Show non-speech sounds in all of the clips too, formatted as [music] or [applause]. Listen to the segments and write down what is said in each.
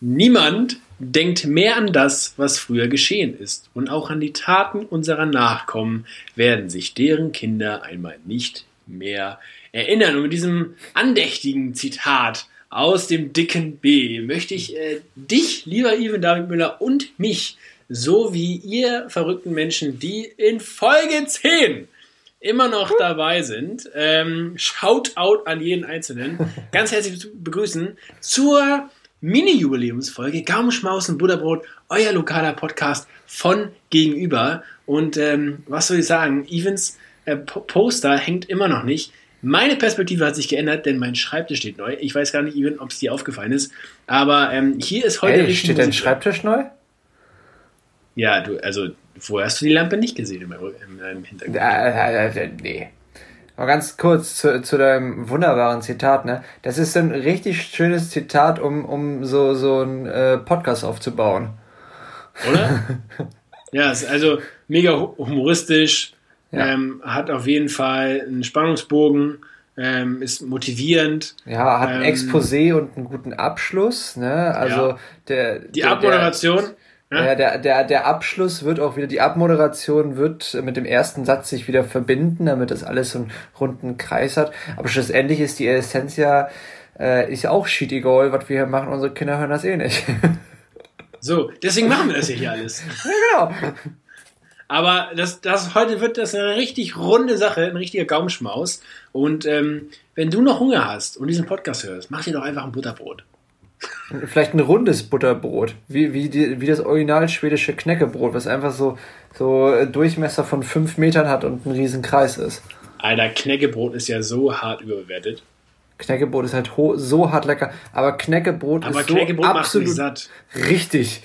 Niemand denkt mehr an das, was früher geschehen ist, und auch an die Taten unserer Nachkommen werden sich deren Kinder einmal nicht mehr erinnern. Und mit diesem andächtigen Zitat aus dem dicken B möchte ich äh, dich, lieber Ivan David Müller, und mich, so wie ihr verrückten Menschen, die in Folge 10 immer noch dabei sind, ähm, Shoutout an jeden Einzelnen, ganz herzlich begrüßen zur Mini-Jubiläumsfolge Gaumenschmausen Butterbrot, euer lokaler Podcast von Gegenüber. Und ähm, was soll ich sagen? Evans äh, Poster hängt immer noch nicht. Meine Perspektive hat sich geändert, denn mein Schreibtisch steht neu. Ich weiß gar nicht, Even, ob es dir aufgefallen ist. Aber ähm, hier ist heute. Hey, steht dein Schreibtisch neu? Ja, du, also vorher hast du die Lampe nicht gesehen in meinem, in meinem Hintergrund. Äh, äh, äh, nee. Mal ganz kurz zu, zu deinem wunderbaren Zitat, ne? Das ist ein richtig schönes Zitat, um, um so, so einen äh, Podcast aufzubauen. Oder? [laughs] ja, ist also mega humoristisch, ja. ähm, hat auf jeden Fall einen Spannungsbogen, ähm, ist motivierend. Ja, hat ein ähm, Exposé und einen guten Abschluss, ne? Also ja. der. Die der, Abmoderation. Der, ja, der, der, der Abschluss wird auch wieder, die Abmoderation wird mit dem ersten Satz sich wieder verbinden, damit das alles so einen runden Kreis hat. Aber schlussendlich ist die Essenz ja, äh, ist ja auch shit egal, was wir hier machen, unsere Kinder hören das eh nicht. [laughs] So, deswegen machen wir das ja hier alles. ja, genau. Aber das, das, heute wird das eine richtig runde Sache, ein richtiger Gaumenschmaus. Und ähm, wenn du noch Hunger hast und diesen Podcast hörst, mach dir doch einfach ein Butterbrot. Vielleicht ein rundes Butterbrot, wie, wie, die, wie das original schwedische Knäckebrot, was einfach so, so Durchmesser von 5 Metern hat und ein riesen Kreis ist. Alter, Knäckebrot ist ja so hart überbewertet. Knäckebrot ist halt so hart lecker, aber Knäckebrot aber ist Knäckebrot so absolut satt. richtig.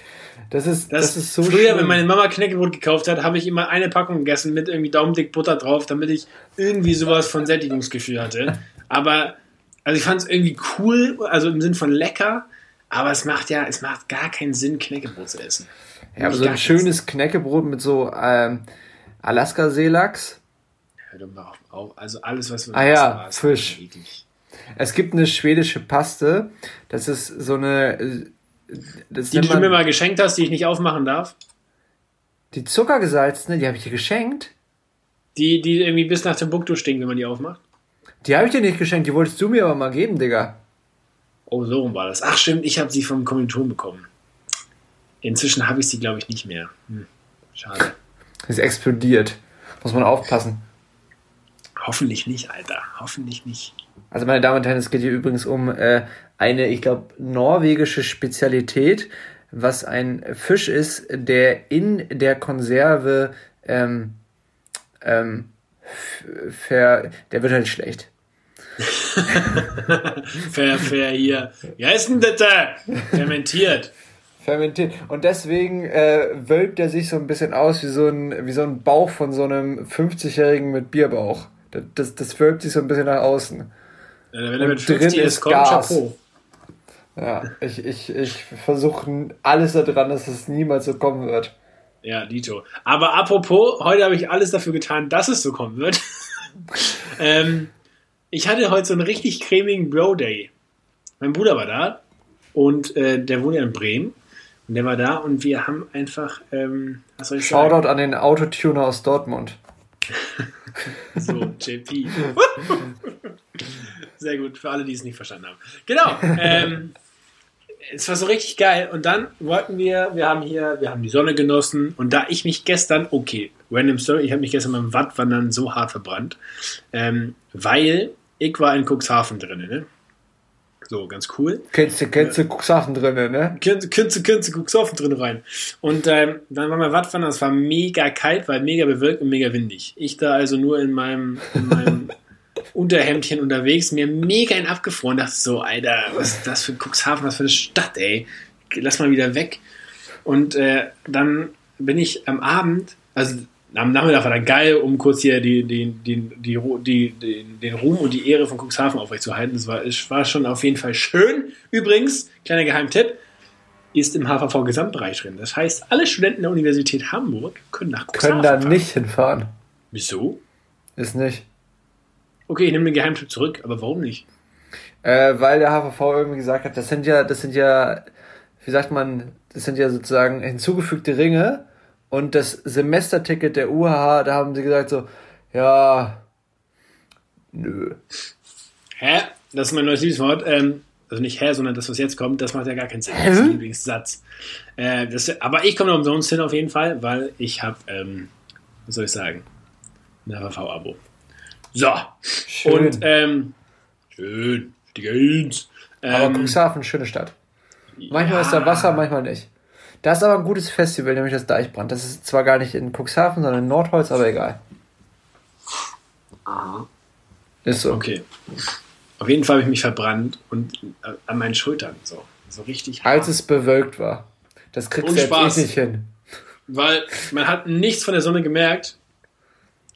Das ist, das, das ist so Früher, schlimm. wenn meine Mama Knäckebrot gekauft hat, habe ich immer eine Packung gegessen mit irgendwie Daumendick Butter drauf, damit ich irgendwie sowas von Sättigungsgefühl hatte. Aber also ich fand es irgendwie cool, also im Sinn von lecker, aber es macht ja, es macht gar keinen Sinn, Knäckebrot zu essen. Ja, aber so ein schönes Knäckebrot mit so ähm, Alaska-Seelachs. Hör doch mal auf, Also alles, was wir Ah ja, Fisch. Es gibt eine schwedische Paste, das ist so eine. Das die, die du mir mal geschenkt hast, die ich nicht aufmachen darf? Die zuckergesalzene, die habe ich dir geschenkt. Die, die irgendwie bis nach Timbuktu stinkt, wenn man die aufmacht? Die habe ich dir nicht geschenkt, die wolltest du mir aber mal geben, Digga. Oh, so rum war das. Ach stimmt, ich habe sie vom Kommilitonen bekommen. Inzwischen habe ich sie, glaube ich, nicht mehr. Hm, schade. Ist explodiert. Muss man aufpassen. Hoffentlich nicht, Alter. Hoffentlich nicht. Also, meine Damen und Herren, es geht hier übrigens um äh, eine, ich glaube, norwegische Spezialität, was ein Fisch ist, der in der Konserve ähm, ähm, ver, der wird halt schlecht. [laughs] fair, fair hier. Wie heißt denn das da? Fermentiert. Fermentiert. Und deswegen äh, wölbt er sich so ein bisschen aus wie so ein, wie so ein Bauch von so einem 50-Jährigen mit Bierbauch. Das, das, das wölbt sich so ein bisschen nach außen. Ja, wenn er mit 50 drin ist, kommt Gas. Chapeau. Ja, ich, ich, ich versuche alles daran, dass es niemals so kommen wird. Ja, Dito. Aber apropos, heute habe ich alles dafür getan, dass es so kommen wird. [laughs] ähm, ich hatte heute so einen richtig cremigen Bro-Day. Mein Bruder war da und äh, der wohnt ja in Bremen. Und der war da und wir haben einfach, ähm, was soll ich sagen? Shoutout an den Autotuner aus Dortmund. [laughs] so, JP. [laughs] Sehr gut, für alle, die es nicht verstanden haben. Genau. Ähm, es war so richtig geil. Und dann wollten wir, wir haben hier, wir haben die Sonne genossen. Und da ich mich gestern, okay, random Story, ich habe mich gestern beim Wattwandern so hart verbrannt, ähm, weil ich war in Cuxhaven drin, ne? So, ganz cool. Kennst du, kennst du Cuxhaven drin, ne? Kennst, kennst du, kennst du Cuxhaven drin rein. Und ähm, dann waren wir Wattwandern, es war mega kalt, weil mega bewölkt und mega windig. Ich da also nur in meinem, in meinem [laughs] Unterhemdchen unterwegs, mir mega in abgefroren, dachte so, Alter, was ist das für Cuxhaven, was für eine Stadt, ey. Lass mal wieder weg. Und äh, dann bin ich am Abend, also am Nachmittag war dann geil, um kurz hier die, die, die, die, die, den, den Ruhm und die Ehre von Cuxhaven aufrechtzuerhalten. Das war, es war schon auf jeden Fall schön. Übrigens, kleiner Geheimtipp, ist im HVV-Gesamtbereich drin. Das heißt, alle Studenten der Universität Hamburg können nach Cuxhaven Können da nicht hinfahren. Wieso? Ist nicht. Okay, ich nehme den Geheimtipp zurück, aber warum nicht? Äh, weil der HVV irgendwie gesagt hat, das sind ja, das sind ja wie sagt man, das sind ja sozusagen hinzugefügte Ringe. Und das Semesterticket der UHH, da haben sie gesagt so, ja, nö. Hä? Das ist mein neues Lieblingswort. Ähm, also nicht hä, sondern das, was jetzt kommt, das macht ja gar keinen Sinn. Das ist mein Lieblingssatz. Äh, das, aber ich komme noch umsonst hin auf jeden Fall, weil ich habe, ähm, was soll ich sagen, ein HVV-Abo. So. Schön. Und, ähm, schön. Die Gains. Ähm, aber Cuxhaven, schöne Stadt. Manchmal ja. ist da Wasser, manchmal nicht. Da ist aber ein gutes Festival, nämlich das Deichbrand. Das ist zwar gar nicht in Cuxhaven, sondern in Nordholz, aber egal. Aha. Ist so. Okay. Auf jeden Fall habe ich mich verbrannt und äh, an meinen Schultern so. So richtig hart. Als es bewölkt war. Das kriegst du jetzt Spaß, eh nicht hin. Weil man hat nichts von der Sonne gemerkt.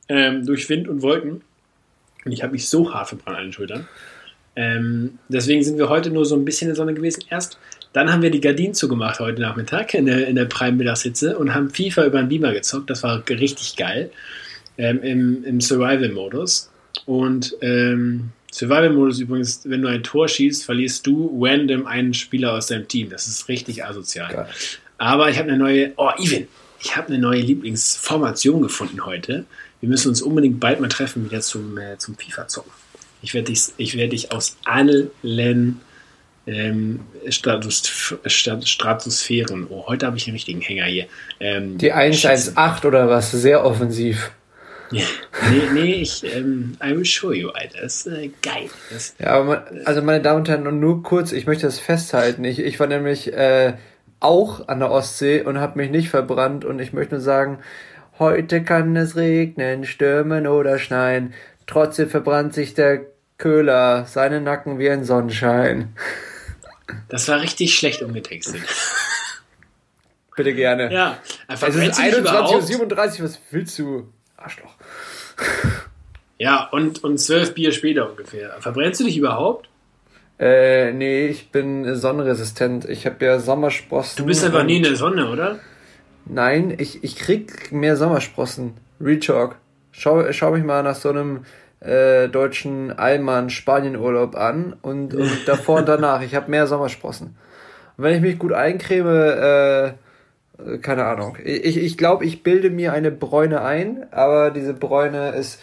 Ähm, durch Wind und Wolken. Und ich habe mich so hart verbrannt an den Schultern. Ähm, deswegen sind wir heute nur so ein bisschen in der Sonne gewesen erst. Dann haben wir die Gardinen zugemacht heute Nachmittag in der, in der Prime-Mittagshitze und haben FIFA über den Beamer gezockt. Das war richtig geil. Ähm, Im im Survival-Modus. Und ähm, Survival-Modus übrigens, wenn du ein Tor schießt, verlierst du random einen Spieler aus deinem Team. Das ist richtig asozial. Geil. Aber ich habe eine neue, oh, Ivan, ich habe eine neue Lieblingsformation gefunden heute. Wir müssen uns unbedingt bald mal treffen, wieder zum, äh, zum FIFA-Zocken. Ich werde dich, ich werd dich aus allen ähm, Stratus, Stratosphären. Oh, heute habe ich einen richtigen Hänger hier. Ähm, Die 118 oder was? Sehr offensiv. nee, nee, ich, ähm, I will show you, Alter. Das ist äh, geil. Das, ja, aber man, also meine Damen und Herren, nur kurz, ich möchte das festhalten. Ich, ich war nämlich äh, auch an der Ostsee und habe mich nicht verbrannt und ich möchte nur sagen, heute kann es regnen, stürmen oder schneien. Trotzdem verbrannt sich der Köhler, seine Nacken wie ein Sonnenschein. Das war richtig schlecht umgetextet. Bitte gerne. Ja, einfach es ist 21.37 Uhr, was willst du? Arschloch. Ja, und, und zwölf Bier später ungefähr. Verbrennst du dich überhaupt? Äh, nee, ich bin sonnenresistent. Ich habe ja Sommersprossen. Du bist einfach nie in der Sonne, oder? Nein, ich, ich krieg mehr Sommersprossen. Rechalk. Schau, schau mich mal nach so einem äh, deutschen Allmann Spanienurlaub an und, und [laughs] davor und danach. Ich habe mehr Sommersprossen. Und wenn ich mich gut eincreme, äh, keine Ahnung. Ich, ich glaube, ich bilde mir eine Bräune ein, aber diese Bräune ist,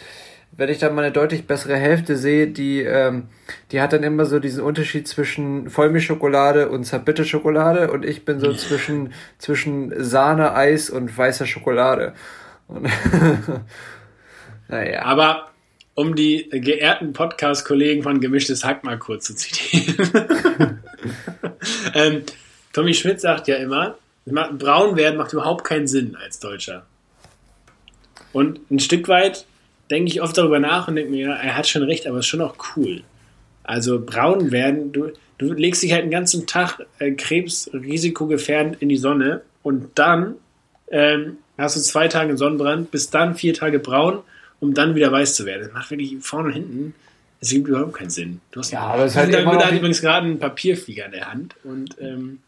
wenn ich dann mal eine deutlich bessere Hälfte sehe, die, ähm, die hat dann immer so diesen Unterschied zwischen Vollmilchschokolade und zerbitte Schokolade und ich bin so zwischen, zwischen Sahne, Eis und weißer Schokolade. Und [laughs] naja. Aber um die geehrten Podcast-Kollegen von Gemischtes Hack mal kurz zu zitieren. [laughs] ähm, Tommy Schmidt sagt ja immer, braun werden macht überhaupt keinen Sinn als Deutscher. Und ein Stück weit denke ich oft darüber nach und denke mir, ja, er hat schon recht, aber es ist schon auch cool. Also braun werden, du, du legst dich halt den ganzen Tag äh, krebsrisikogefährdend in die Sonne und dann ähm, hast du zwei Tage Sonnenbrand, bis dann vier Tage braun um dann wieder weiß zu werden. Das macht wirklich vorne und hinten. Es gibt überhaupt keinen Sinn. Du hast ja, aber es halt immer hat übrigens gerade einen Papierflieger in der Hand und ähm,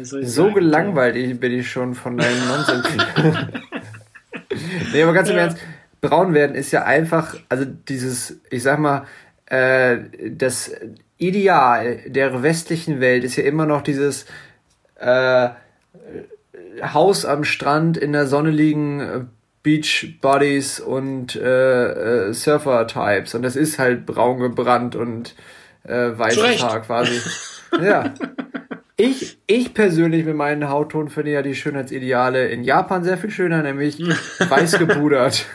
so sagen? gelangweilt bin ich schon von deinem [laughs] Nonsens. [laughs] nee, aber ganz im ja. Ernst, braun werden ist ja einfach, also dieses, ich sag mal, äh, das Ideal der westlichen Welt ist ja immer noch dieses äh, Haus am Strand in der Sonne liegen, Beach Buddies und äh, äh, Surfer-Types. Und das ist halt braun gebrannt und äh, weißer Haar quasi. [laughs] ja. Ich, ich persönlich mit meinem Hautton finde ja die Schönheitsideale in Japan sehr viel schöner, nämlich [laughs] weiß gepudert.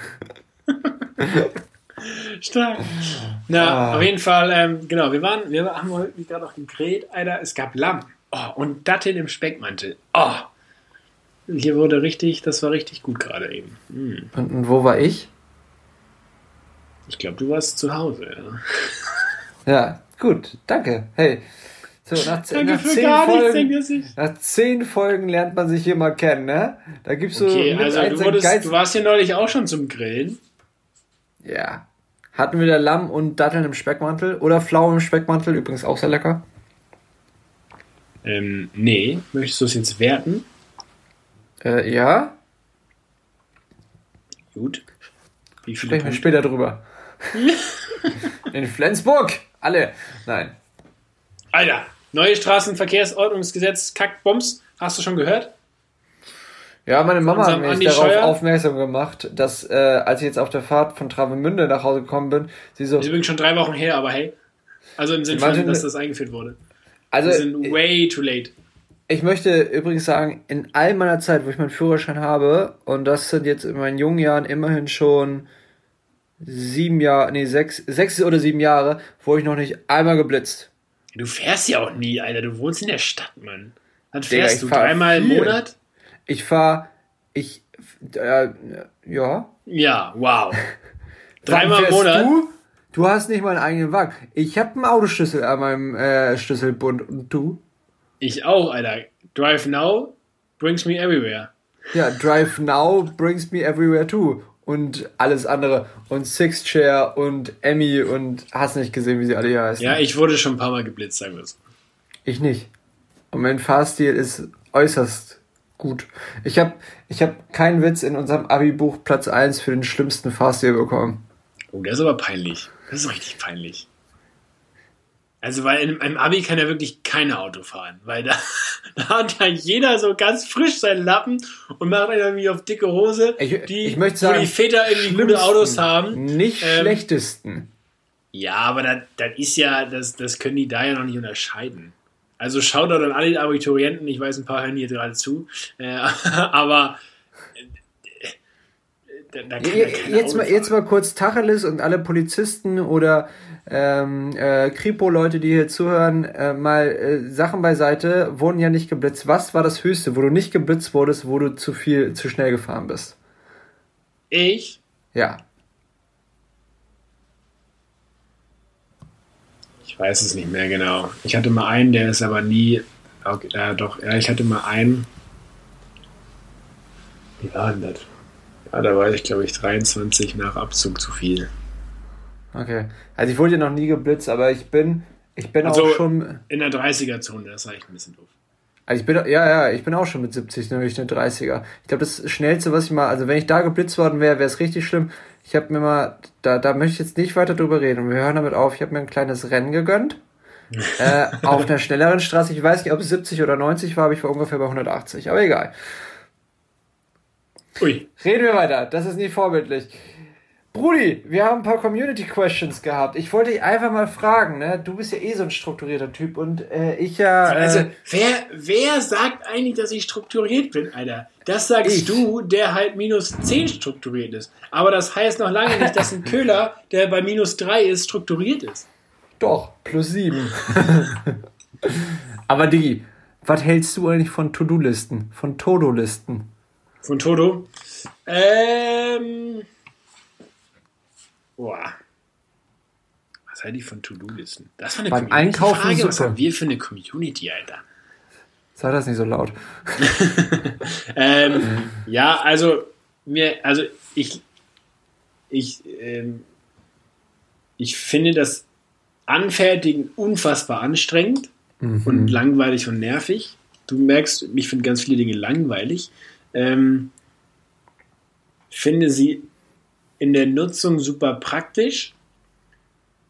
Stark. Na, ah. auf jeden Fall, ähm, genau, wir waren, wir haben heute gerade noch gegrillt, Alter, es gab Lamm. Oh, und Datteln im Speckmantel. Oh, hier wurde richtig, das war richtig gut gerade eben. Hm. Und, und, wo war ich? Ich glaube, du warst zu Hause, ja. [laughs] Ja, gut, danke. Hey. So, nach, danke nach zehn Folgen, nichts, nach zehn Folgen lernt man sich hier mal kennen, ne? Da gibt's so. Okay, also du, wurdest, du warst hier neulich auch schon zum Grillen. Ja. Hatten wir da Lamm und Datteln im Speckmantel oder Pflaumen im Speckmantel, übrigens auch sehr lecker. Ähm, nee. Möchtest du es jetzt werten? Äh, ja. Gut. Wie viele Sprechen wir später drüber. [laughs] In Flensburg! Alle! Nein. Alter, Neue Straßenverkehrsordnungsgesetz, Kackbums. Hast du schon gehört? Ja, meine Mama hat mich darauf Scheuer? aufmerksam gemacht, dass äh, als ich jetzt auf der Fahrt von Travemünde nach Hause gekommen bin, sie so. Das ist übrigens schon drei Wochen her, aber hey. Also im Sinne von, dass das eingeführt wurde. Also, Wir sind way too late. Ich möchte übrigens sagen, in all meiner Zeit, wo ich meinen Führerschein habe, und das sind jetzt in meinen jungen Jahren immerhin schon sieben Jahre, nee, sechs, sechs oder sieben Jahre, wurde ich noch nicht einmal geblitzt. Du fährst ja auch nie, Alter. Du wohnst in der Stadt, Mann. Dann fährst Digga, du dreimal im Monat? Ich fahre, ich, äh, ja. Ja, wow. [laughs] dreimal im Monat? Du? Du hast nicht mal einen eigenen Wagen. Ich habe einen Autoschlüssel an meinem äh, Schlüsselbund und du? Ich auch, Alter. Drive Now brings me everywhere. Ja, Drive Now brings me everywhere too. Und alles andere. Und Six Chair und Emmy und hast nicht gesehen, wie sie alle hier heißen. Ja, ich wurde schon ein paar Mal geblitzt, sagen wir es. Ich nicht. Und mein Fahrstil ist äußerst gut. Ich habe ich hab keinen Witz in unserem Abi-Buch Platz 1 für den schlimmsten Fahrstil bekommen. Oh, der ist aber peinlich. Das ist richtig peinlich. Also, weil in einem Abi kann ja wirklich keiner Auto fahren, weil da, [laughs] da hat ja jeder so ganz frisch seinen Lappen und macht irgendwie auf dicke Hose, ich, die, ich möchte sagen, wo die Väter irgendwie gute Autos haben. Nicht ähm, schlechtesten. Ja, aber das, das ist ja, das, das können die da ja noch nicht unterscheiden. Also schaut doch an alle Abiturienten, ich weiß, ein paar hören hier gerade zu, äh, [laughs] aber da, da kann, jetzt, mal, jetzt mal kurz Tacheles und alle Polizisten oder ähm, äh, Kripo-Leute, die hier zuhören, äh, mal äh, Sachen beiseite, wurden ja nicht geblitzt. Was war das Höchste, wo du nicht geblitzt wurdest, wo du zu viel, zu schnell gefahren bist? Ich? Ja. Ich weiß es nicht mehr genau. Ich hatte mal einen, der ist aber nie. Okay, äh, doch, ja, ich hatte mal einen. Wie war denn das? Ja, da war ich, glaube ich, 23 nach Abzug zu viel. Okay. Also ich wurde ja noch nie geblitzt, aber ich bin, ich bin also auch schon. In der 30er-Zone, das ist eigentlich ein bisschen doof. Also ich bin, ja, ja, ich bin auch schon mit 70, nämlich eine 30er. Ich glaube, das Schnellste, was ich mal, also wenn ich da geblitzt worden wäre, wäre es richtig schlimm. Ich habe mir mal, da, da möchte ich jetzt nicht weiter drüber reden. Wir hören damit auf. Ich habe mir ein kleines Rennen gegönnt. [laughs] äh, auf einer schnelleren Straße. Ich weiß nicht, ob es 70 oder 90 war, aber ich war ungefähr bei 180. Aber egal. Ui. Reden wir weiter. Das ist nicht vorbildlich. Brudi, wir haben ein paar Community Questions gehabt. Ich wollte dich einfach mal fragen, ne? Du bist ja eh so ein strukturierter Typ und äh, ich ja. Äh, also, wer, wer sagt eigentlich, dass ich strukturiert bin, Alter? Das sagst ich. du, der halt minus 10 strukturiert ist. Aber das heißt noch lange nicht, dass ein Köhler, der bei minus 3 ist, strukturiert ist. Doch, plus 7. [laughs] Aber Digi, was hältst du eigentlich von To-Do-Listen? Von Todo-Listen? Von Todo? Ähm. Boah. Was halte ich von To-Do-Listen? Das war eine Beim Einkaufen Frage. Super. Was haben wir für eine Community, Alter? Sag das nicht so laut. [laughs] ähm, ja, also mir, also ich, ich, ähm, ich finde das Anfertigen unfassbar anstrengend mhm. und langweilig und nervig. Du merkst, ich finde ganz viele Dinge langweilig. Ähm, finde sie in der Nutzung super praktisch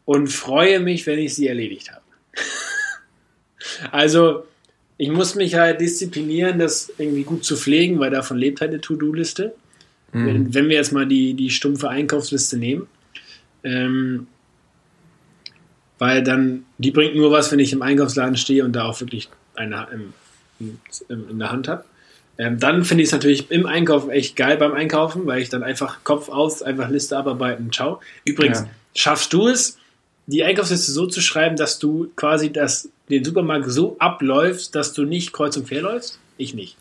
und freue mich, wenn ich sie erledigt habe. [laughs] also, ich muss mich halt disziplinieren, das irgendwie gut zu pflegen, weil davon lebt halt eine To-Do-Liste. Mhm. Wenn, wenn, wir jetzt mal die, die stumpfe Einkaufsliste nehmen, ähm, weil dann, die bringt nur was, wenn ich im Einkaufsladen stehe und da auch wirklich eine in, in, in der Hand habe. Ähm, dann finde ich es natürlich im Einkaufen echt geil beim Einkaufen, weil ich dann einfach Kopf aus, einfach Liste abarbeiten, ciao. Übrigens, ja. schaffst du es, die Einkaufsliste so zu schreiben, dass du quasi das, den Supermarkt so abläufst, dass du nicht kreuz und quer läufst? Ich nicht.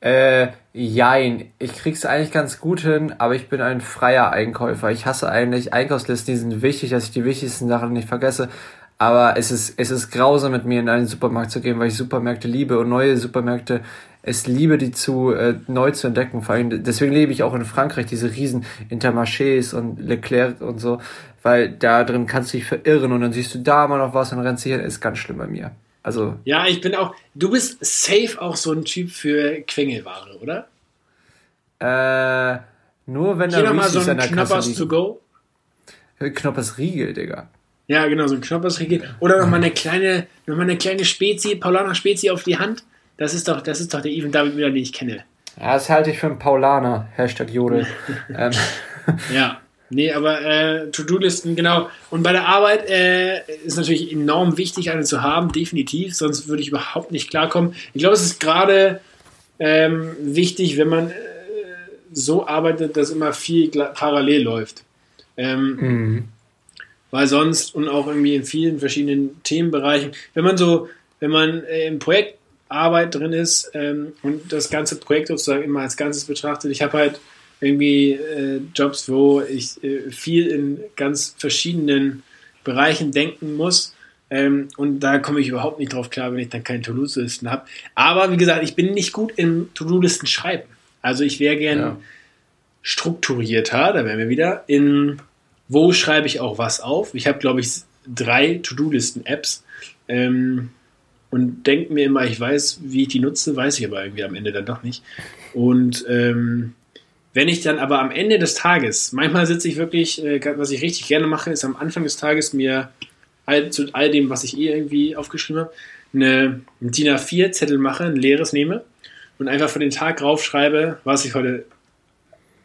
Äh, jein. Ich krieg's eigentlich ganz gut hin, aber ich bin ein freier Einkäufer. Ich hasse eigentlich Einkaufslisten, die sind wichtig, dass ich die wichtigsten Sachen nicht vergesse. Aber es ist, es ist grausam, mit mir in einen Supermarkt zu gehen, weil ich Supermärkte liebe und neue Supermärkte es liebe, die zu äh, neu zu entdecken. Vor allem, deswegen lebe ich auch in Frankreich, diese riesen Intermarchés und Leclerc und so, weil da drin kannst du dich verirren und dann siehst du da mal noch was und rennst hier, ist ganz schlimm bei mir. Also. Ja, ich bin auch, du bist safe auch so ein Typ für Quengelware, oder? Äh, nur wenn da Hier nochmal so ein Knoppers to go. Knoppers Riegel, Digga. Ja, genau, so ein Knoblauchsriegel. Oder nochmal eine kleine, noch mal eine kleine Spezi, Paulaner Spezi auf die Hand. Das ist doch, das ist doch der Even David Müller, den ich kenne. Ja, das halte ich für einen Paulaner. Hashtag Jodel. [laughs] ähm. Ja. Nee, aber äh, To-Do-Listen, genau. Und bei der Arbeit äh, ist natürlich enorm wichtig, eine zu haben, definitiv, sonst würde ich überhaupt nicht klarkommen. Ich glaube, es ist gerade ähm, wichtig, wenn man äh, so arbeitet, dass immer viel parallel läuft. Ähm, mhm. Weil sonst und auch irgendwie in vielen verschiedenen Themenbereichen, wenn man so, wenn man äh, im Projektarbeit drin ist ähm, und das ganze Projekt sozusagen immer als Ganzes betrachtet, ich habe halt irgendwie äh, Jobs, wo ich äh, viel in ganz verschiedenen Bereichen denken muss. Ähm, und da komme ich überhaupt nicht drauf klar, wenn ich dann keine To-Do-Listen habe. Aber wie gesagt, ich bin nicht gut im To-Do-Listen schreiben. Also ich wäre gern ja. strukturierter, da wären wir wieder, in wo schreibe ich auch was auf. Ich habe, glaube ich, drei To-Do-Listen-Apps. Ähm, und denke mir immer, ich weiß, wie ich die nutze, weiß ich aber irgendwie am Ende dann doch nicht. Und ähm, wenn ich dann aber am Ende des Tages, manchmal sitze ich wirklich, äh, was ich richtig gerne mache, ist am Anfang des Tages mir all, zu all dem, was ich eh irgendwie aufgeschrieben habe, eine DIN A4-Zettel mache, ein leeres nehme und einfach für den Tag raufschreibe, was ich heute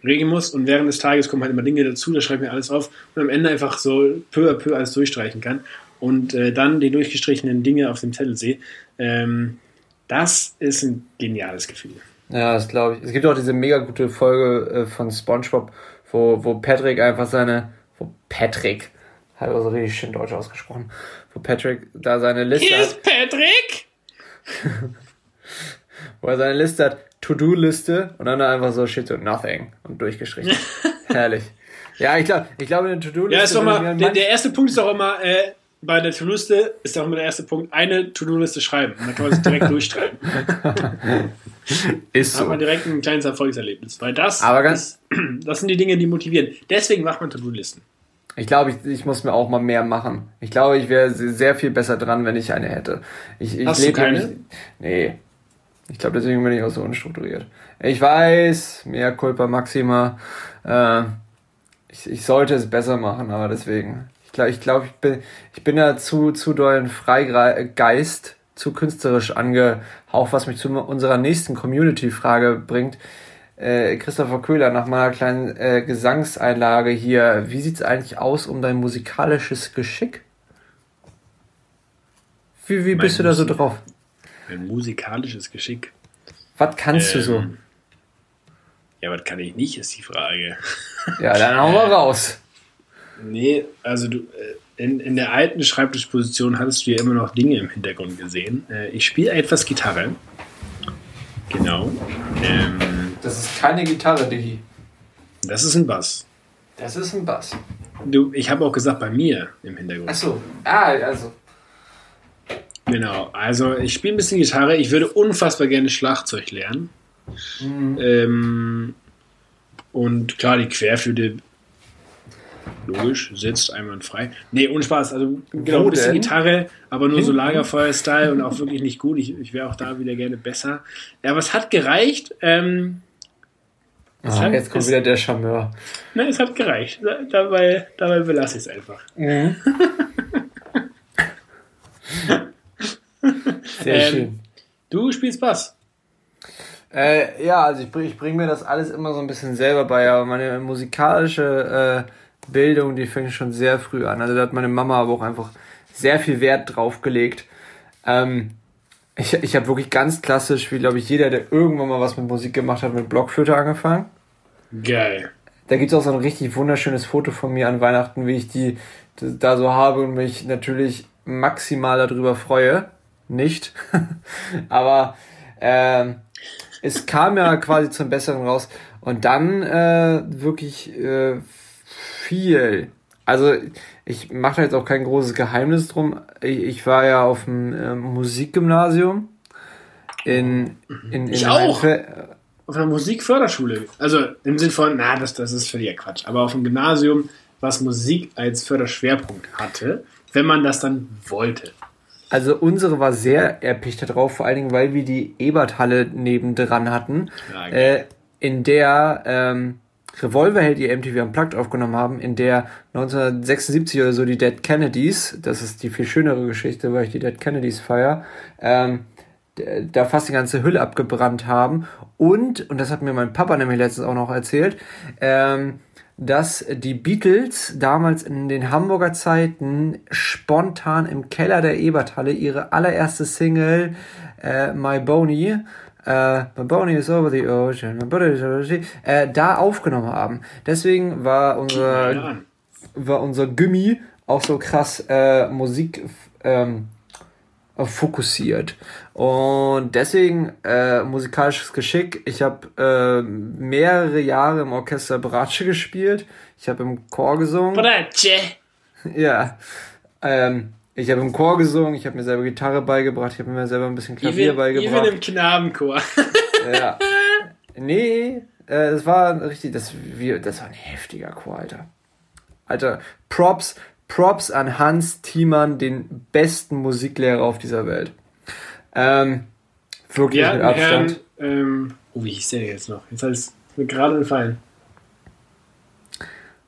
regeln muss. Und während des Tages kommen halt immer Dinge dazu, da schreibe ich mir alles auf und am Ende einfach so peu à peu alles durchstreichen kann und äh, dann die durchgestrichenen Dinge auf dem Zettel sehe. Ähm, das ist ein geniales Gefühl. Ja, das glaube ich. Es gibt auch diese mega gute Folge äh, von SpongeBob, wo, wo Patrick einfach seine, wo Patrick, hat also richtig schön deutsch ausgesprochen, wo Patrick da seine Liste Hier ist Patrick! [laughs] wo er seine Liste hat, To-Do-Liste und dann einfach so shit und nothing und durchgestrichen. [laughs] Herrlich. Ja, ich glaube, ich glaube, eine To-Do-Liste. Ja, ist doch mal, der, der, erste Punkt ist doch immer, äh, bei der To-Do-Liste ist auch immer der erste Punkt, eine To-Do-Liste schreiben. Und dann kann man es direkt [laughs] durchschreiben. ist so. Hat man direkt ein kleines Erfolgserlebnis. Weil das, Aber ganz, ist, [clears throat] das sind die Dinge, die motivieren. Deswegen macht man To-Do-Listen. Ich glaube, ich, ich muss mir auch mal mehr machen. Ich glaube, ich wäre sehr viel besser dran, wenn ich eine hätte. Ich, ich Hast du keine? Nicht, nee. Ich glaube, deswegen bin ich auch so unstrukturiert. Ich weiß, mehr Culpa Maxima. Äh, ich, ich sollte es besser machen, aber deswegen. Ich glaube, ich, glaub, ich, bin, ich bin da zu, zu doll ein Freigeist, zu künstlerisch angehaucht, was mich zu unserer nächsten Community-Frage bringt. Äh, Christopher Köhler, nach meiner kleinen äh, Gesangseinlage hier, wie sieht es eigentlich aus um dein musikalisches Geschick? Wie, wie bist du da so drauf? Mein musikalisches Geschick. Was kannst ähm, du so? Ähm, ja, was kann ich nicht, ist die Frage. Ja, dann hauen wir [laughs] raus. Nee, also du, äh, in, in der alten Schreibtischposition hattest du ja immer noch Dinge im Hintergrund gesehen. Äh, ich spiele etwas Gitarre. Genau. Ähm, das ist keine Gitarre, Diggi. Das ist ein Bass. Das ist ein Bass. Du, ich habe auch gesagt, bei mir im Hintergrund. Achso, ah, also. Genau, also ich spiele ein bisschen Gitarre. Ich würde unfassbar gerne Schlagzeug lernen. Mhm. Ähm, und klar, die Querflöte logisch, sitzt einwandfrei. Nee, ohne Spaß. Also genau, ein bisschen Gitarre, aber nur so Lagerfeuer-Style und auch wirklich nicht gut. Ich, ich wäre auch da wieder gerne besser. Ja, aber es hat gereicht. Ähm, ah, hat, jetzt kommt es, wieder der Charmeur. Nein, es hat gereicht. dabei, dabei belasse ich es einfach. Mhm. [laughs] Sehr ähm, schön. Du spielst Bass. Äh, ja, also ich, ich bringe mir das alles immer so ein bisschen selber bei, aber meine musikalische äh, Bildung, die fängt schon sehr früh an. Also da hat meine Mama aber auch einfach sehr viel Wert drauf gelegt. Ähm, ich ich habe wirklich ganz klassisch, wie glaube ich jeder, der irgendwann mal was mit Musik gemacht hat, mit Blockflöte angefangen. Geil. Da gibt es auch so ein richtig wunderschönes Foto von mir an Weihnachten, wie ich die da so habe und mich natürlich maximal darüber freue. Nicht. [laughs] aber ähm, es kam ja quasi zum Besseren raus. Und dann äh, wirklich äh, viel. Also ich mache da jetzt auch kein großes Geheimnis drum. Ich, ich war ja auf dem äh, Musikgymnasium in, in, in ich auch. auf einer Musikförderschule. Also im Sinn von, na, das, das ist völliger Quatsch. Aber auf dem Gymnasium, was Musik als Förderschwerpunkt hatte, wenn man das dann wollte. Also unsere war sehr erpicht darauf, vor allen Dingen, weil wir die Eberthalle nebendran hatten, ja, äh, in der ähm, Revolverheld die MTV Unplugged aufgenommen haben, in der 1976 oder so die Dead Kennedys, das ist die viel schönere Geschichte, weil ich die Dead Kennedys feier, ähm, da fast die ganze Hülle abgebrannt haben. Und, und das hat mir mein Papa nämlich letztens auch noch erzählt, ähm, dass die Beatles damals in den Hamburger Zeiten spontan im Keller der Eberthalle ihre allererste Single äh, My Boney äh, My Boney is over the ocean, my body is over the sea, äh, da aufgenommen haben. Deswegen war unser, war unser Gummi auch so krass äh, Musik ähm, fokussiert. Und deswegen äh, musikalisches Geschick. Ich habe äh, mehrere Jahre im Orchester Bratsche gespielt. Ich habe im Chor gesungen. Bratsche. Ja. Ähm, ich habe im Chor gesungen, ich habe mir selber Gitarre beigebracht, ich habe mir selber ein bisschen Klavier even, beigebracht. Even im Knabenchor. ja. Nee, äh, das war richtig, das, wie, das war ein heftiger Chor, Alter. Alter, Props, Props an Hans Thiemann, den besten Musiklehrer auf dieser Welt. Ähm, wirklich ja, mit Abstand. Herrn, ähm, oh, wie hieß der jetzt noch? Jetzt hat es mir gerade entfallen.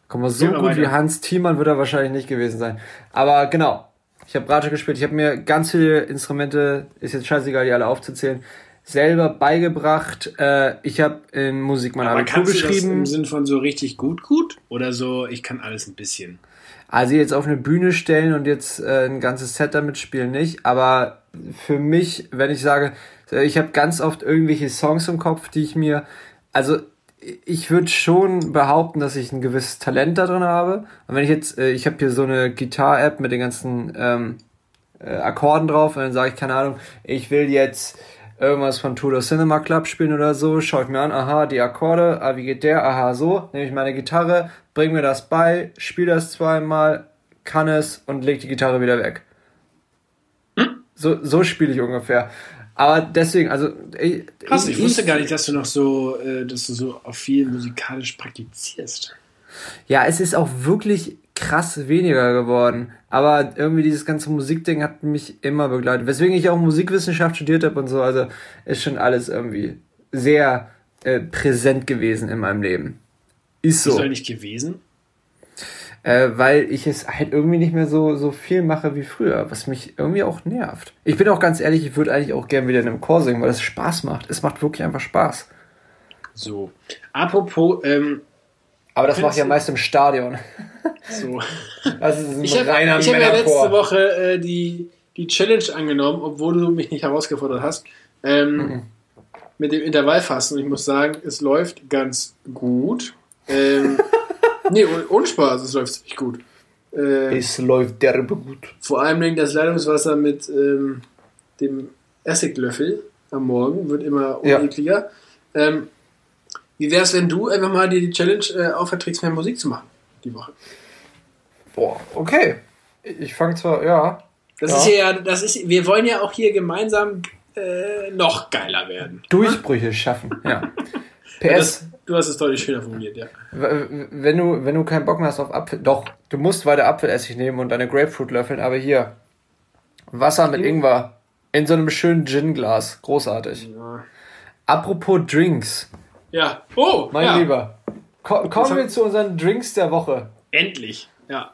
Komm mal, so gut weiter. wie Hans Thiemann wird er wahrscheinlich nicht gewesen sein. Aber genau, ich habe Bratsche gespielt. Ich habe mir ganz viele Instrumente, ist jetzt scheißegal, die alle aufzuzählen, selber beigebracht. Äh, ich habe in Musik mein Abitur geschrieben. im Sinn von so richtig gut, gut? Oder so, ich kann alles ein bisschen? Also jetzt auf eine Bühne stellen und jetzt äh, ein ganzes Set damit spielen nicht. Aber für mich, wenn ich sage, ich habe ganz oft irgendwelche Songs im Kopf, die ich mir, also ich würde schon behaupten, dass ich ein gewisses Talent da drin habe. Und wenn ich jetzt, äh, ich habe hier so eine Gitar-App mit den ganzen ähm, äh, Akkorden drauf und dann sage ich, keine Ahnung, ich will jetzt irgendwas von Tudor Cinema Club spielen oder so, schaue ich mir an, aha, die Akkorde, ah, wie geht der, aha, so, nehme ich meine Gitarre, bring mir das bei, spiele das zweimal, kann es und leg die Gitarre wieder weg. So, so spiele ich ungefähr. Aber deswegen, also. Ey, Krass, ich, ich, wusste gar nicht, dass du noch so, äh, dass du so auf viel musikalisch praktizierst. Ja, es ist auch wirklich krass weniger geworden. Aber irgendwie dieses ganze Musikding hat mich immer begleitet. Weswegen ich auch Musikwissenschaft studiert habe und so. Also ist schon alles irgendwie sehr äh, präsent gewesen in meinem Leben. Ist so. Ist eigentlich gewesen? Äh, weil ich es halt irgendwie nicht mehr so, so viel mache wie früher, was mich irgendwie auch nervt. Ich bin auch ganz ehrlich, ich würde eigentlich auch gerne wieder in einem Chor singen, weil es Spaß macht. Es macht wirklich einfach Spaß. So, apropos, ähm, aber das mache ich ja meist im Stadion. So. [laughs] Das ist ein ich habe hab ja letzte Woche äh, die, die Challenge angenommen, obwohl du mich nicht herausgefordert hast. Ähm, mhm. Mit dem Intervallfasten. Und ich muss sagen, es läuft ganz gut. Ähm, [laughs] Nee, ohne Spaß, es läuft ziemlich gut. Äh, es läuft derbe gut. Vor allem das Leitungswasser mit ähm, dem Essiglöffel am Morgen wird immer unekliger. Ja. Ähm, wie wäre es, wenn du einfach mal dir die Challenge äh, auferträgst, mehr Musik zu machen die Woche? Boah, okay. Ich fange zwar, ja. Das ja. ist ja, das ist, wir wollen ja auch hier gemeinsam äh, noch geiler werden. Durchbrüche schaffen, ja. [laughs] PS. du hast es deutlich schöner formuliert, ja. Wenn du, wenn du keinen Bock mehr hast auf Apfel, doch, du musst weiter Apfelessig nehmen und deine Grapefruit löffeln, aber hier, Wasser mit Ingwer in so einem schönen Gin-Glas. Großartig. Ja. Apropos Drinks. Ja. Oh, mein ja. Lieber. Ko kommen wir zu unseren Drinks der Woche. Endlich, ja.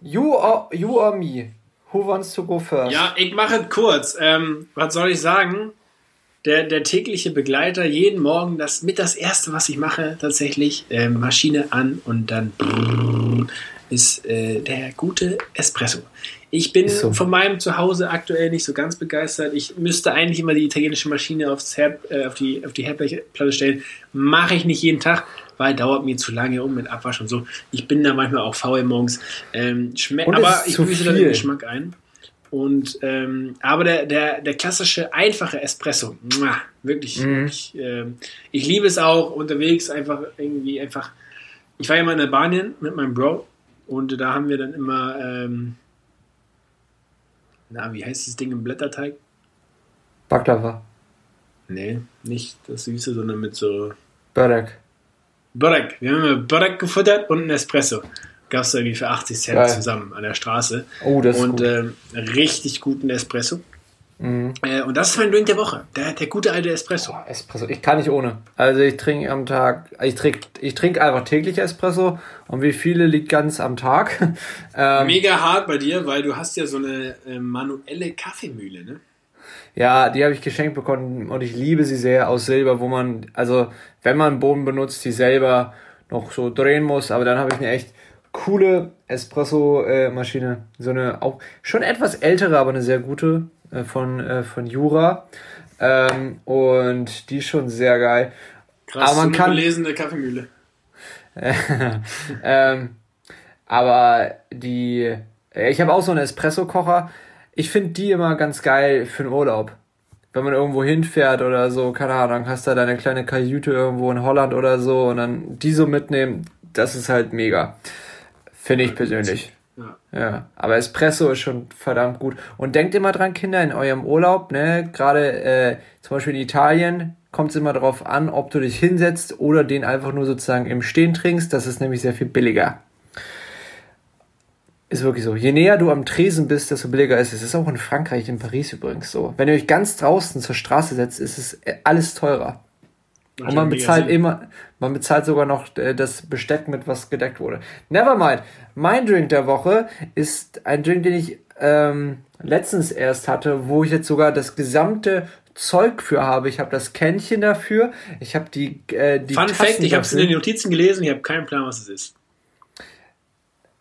You or, you or me? Who wants to go first? Ja, ich mache es kurz. Ähm, was soll ich sagen? Der, der tägliche Begleiter, jeden Morgen das mit das erste, was ich mache, tatsächlich äh, Maschine an und dann brrr, ist äh, der gute Espresso. Ich bin so. von meinem Zuhause aktuell nicht so ganz begeistert. Ich müsste eigentlich immer die italienische Maschine aufs Herd, äh, auf die, auf die Herdplatte stellen. Mache ich nicht jeden Tag, weil dauert mir zu lange um mit Abwasch und so. Ich bin da manchmal auch faul morgens. Ähm, aber ich büße da den Geschmack ein. Und ähm, aber der, der, der klassische einfache Espresso, muah, wirklich, mhm. wirklich äh, ich liebe es auch unterwegs einfach irgendwie einfach. Ich war ja mal in Albanien mit meinem Bro und da haben wir dann immer, ähm, na, wie heißt das Ding im Blätterteig? Baklava. Nee, nicht das Süße, sondern mit so. Börek. Börek. Wir haben immer Börek gefuttert und einen Espresso gab es irgendwie für 80 Cent Geil. zusammen an der Straße. Oh, das ist Und gut. Ähm, richtig guten Espresso. Mhm. Äh, und das ist mein Drink der Woche. Der, der gute alte Espresso. Oh, Espresso. Ich kann nicht ohne. Also ich trinke am Tag, ich trinke ich trink einfach täglich Espresso. Und wie viele liegt ganz am Tag? [laughs] ähm, Mega hart bei dir, weil du hast ja so eine äh, manuelle Kaffeemühle, ne? Ja, die habe ich geschenkt bekommen und ich liebe sie sehr aus Silber, wo man, also wenn man Boden benutzt, die selber noch so drehen muss. Aber dann habe ich eine echt coole Espresso-Maschine. so eine auch schon etwas ältere, aber eine sehr gute äh, von, äh, von Jura. Ähm, und die ist schon sehr geil. Krass, aber man so kann belesene Kaffeemühle. [laughs] ähm, aber die, ich habe auch so einen Espresso-Kocher. Ich finde die immer ganz geil für den Urlaub. Wenn man irgendwo hinfährt oder so, keine Ahnung, dann hast du da deine kleine Kajüte irgendwo in Holland oder so und dann die so mitnehmen, das ist halt mega. Finde ich persönlich. Ja. ja. Aber Espresso ist schon verdammt gut. Und denkt immer dran, Kinder, in eurem Urlaub, ne, gerade äh, zum Beispiel in Italien, kommt es immer darauf an, ob du dich hinsetzt oder den einfach nur sozusagen im Stehen trinkst. Das ist nämlich sehr viel billiger. Ist wirklich so. Je näher du am Tresen bist, desto billiger ist es. Das ist auch in Frankreich, in Paris übrigens so. Wenn ihr euch ganz draußen zur Straße setzt, ist es äh, alles teurer. Und man bezahlt immer, man bezahlt sogar noch äh, das Besteck mit, was gedeckt wurde. Nevermind. Mein Drink der Woche ist ein Drink, den ich ähm, letztens erst hatte, wo ich jetzt sogar das gesamte Zeug für habe. Ich habe das Kännchen dafür. Ich habe die, äh, die Fun Tassen Fact, ich habe es in den Notizen gelesen. Ich habe keinen Plan, was es ist.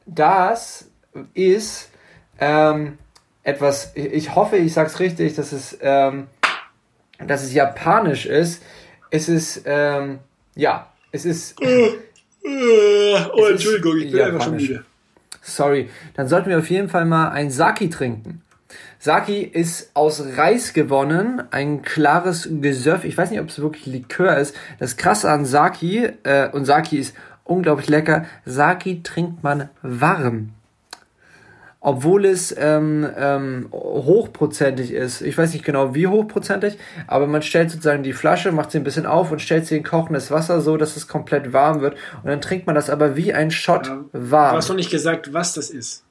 Das ist ähm, etwas, ich hoffe, ich sag's richtig, dass es, ähm, dass es japanisch ist. Es ist, ähm, ja, es ist. [laughs] Äh, äh, oh, Entschuldigung, ich bin japanisch. einfach schon müde. Sorry. Dann sollten wir auf jeden Fall mal ein Saki trinken. Saki ist aus Reis gewonnen, ein klares Gesöff. Ich weiß nicht, ob es wirklich Likör ist. Das Krasse an Saki, äh, und Saki ist unglaublich lecker, Saki trinkt man warm obwohl es ähm, ähm, hochprozentig ist. Ich weiß nicht genau wie hochprozentig, aber man stellt sozusagen die Flasche, macht sie ein bisschen auf und stellt sie in kochendes Wasser so, dass es komplett warm wird. Und dann trinkt man das aber wie ein Shot ja, warm. Du hast noch nicht gesagt, was das ist.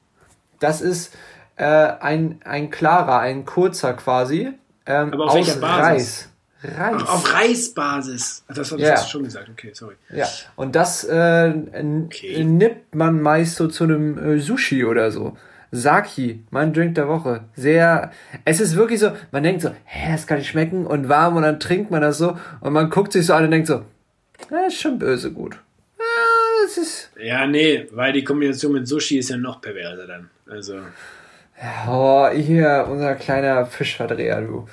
Das ist äh, ein, ein klarer, ein kurzer quasi. Ähm, aber auf aus Reis. Reis. Ach, auf Reisbasis. Das, das ja. hast du schon gesagt, okay, sorry. Ja, und das äh, okay. nippt man meist so zu einem äh, Sushi oder so. Saki, mein Drink der Woche. Sehr, es ist wirklich so, man denkt so, hä, das kann nicht schmecken und warm und dann trinkt man das so und man guckt sich so an und denkt so, das ist schon böse gut. Ja, das ist. Ja, nee, weil die Kombination mit Sushi ist ja noch perverser dann. Also. Oh, hier, unser kleiner Fischverdreher, du.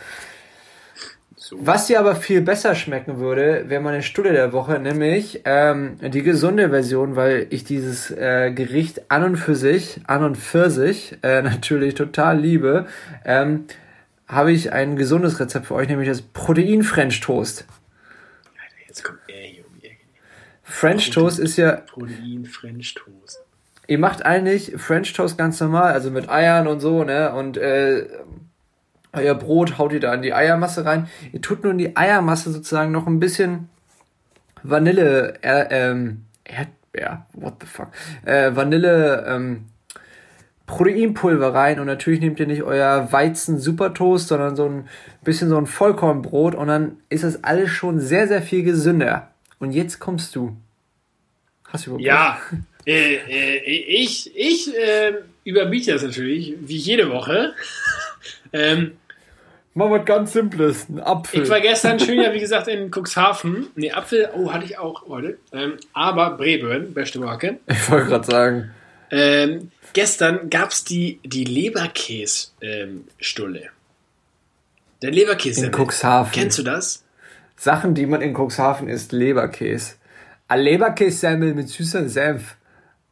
Was dir aber viel besser schmecken würde, wäre meine Stulle der Woche, nämlich ähm, die gesunde Version, weil ich dieses äh, Gericht an und für sich, an und für sich äh, [laughs] natürlich total liebe, ähm, habe ich ein gesundes Rezept für euch, nämlich das Protein French Toast. Jetzt kommt er hier um. French Toast ist ja. Protein French Toast. Ihr macht eigentlich French Toast ganz normal, also mit Eiern und so, ne? Und äh, euer Brot haut ihr da in die Eiermasse rein. Ihr tut nur in die Eiermasse sozusagen noch ein bisschen Vanille, äh, ähm, Erdbeer, what the fuck, äh, Vanille, ähm, Proteinpulver rein und natürlich nehmt ihr nicht euer Weizen Supertoast, sondern so ein bisschen so ein Vollkornbrot und dann ist das alles schon sehr, sehr viel gesünder. Und jetzt kommst du. Hast du überhaupt Ja, [laughs] äh, äh, ich, ich äh, überbiete das natürlich, wie jede Woche. [laughs] ähm, Machen wir ganz Simples, ein Apfel. Ich war gestern schön, ja, wie gesagt, in Cuxhaven. Nee, Apfel, oh, hatte ich auch heute. Ähm, aber Breburn, beste Marke. Ich wollte gerade sagen. Ähm, gestern gab es die, die Leberkäse-Stulle. Ähm, Der Leberkäse. In Cuxhaven. Kennst du das? Sachen, die man in Cuxhaven isst, Leberkäse. Ein Leberkässemmel mit süßem Senf.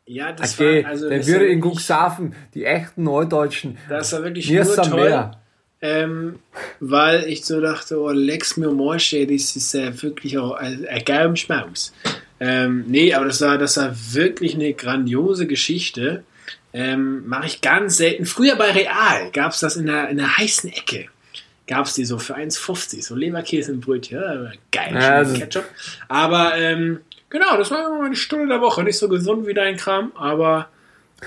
Ja, das okay, war also. Der würde in Cuxhaven die echten Norddeutschen. Das war wirklich nur toll. Mehr. Ähm, weil ich so dachte, oh, Lex mir Morsche, das ist ja wirklich auch ein, ein geiler Schmaus. Ähm, nee, aber das war, das war wirklich eine grandiose Geschichte. Ähm, Mache ich ganz selten. Früher bei Real gab es das in der, in der heißen Ecke. Gab es die so für 1,50, so Leberkäse und Brötchen. Ja, geil, also Ketchup. Aber ähm, genau, das war immer eine Stunde der Woche. Nicht so gesund wie dein Kram, aber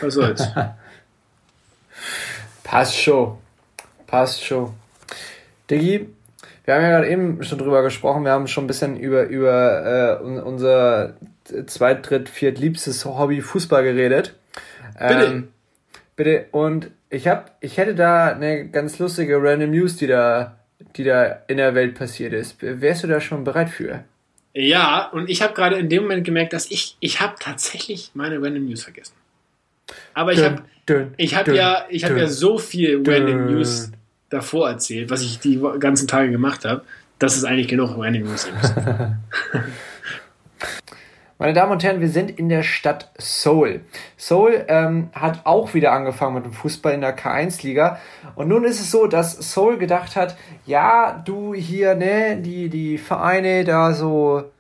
was soll's. [laughs] Passt schon. Passt schon. Diggi, wir haben ja gerade eben schon drüber gesprochen, wir haben schon ein bisschen über, über äh, unser zweit-, dritt-, viertliebstes Hobby Fußball geredet. Bitte. Ähm, bitte. Und ich hab, ich hätte da eine ganz lustige Random News, die da, die da in der Welt passiert ist. Wärst du da schon bereit für? Ja, und ich habe gerade in dem Moment gemerkt, dass ich, ich habe tatsächlich meine Random News vergessen. Aber ich habe ich hab ja, ich hab ja so viel Random News davor erzählt, was ich die ganzen Tage gemacht habe, dass es eigentlich genug Random News ist. [laughs] Meine Damen und Herren, wir sind in der Stadt Seoul. Seoul ähm, hat auch wieder angefangen mit dem Fußball in der K1-Liga. Und nun ist es so, dass Seoul gedacht hat, ja, du hier, ne, die, die Vereine da so,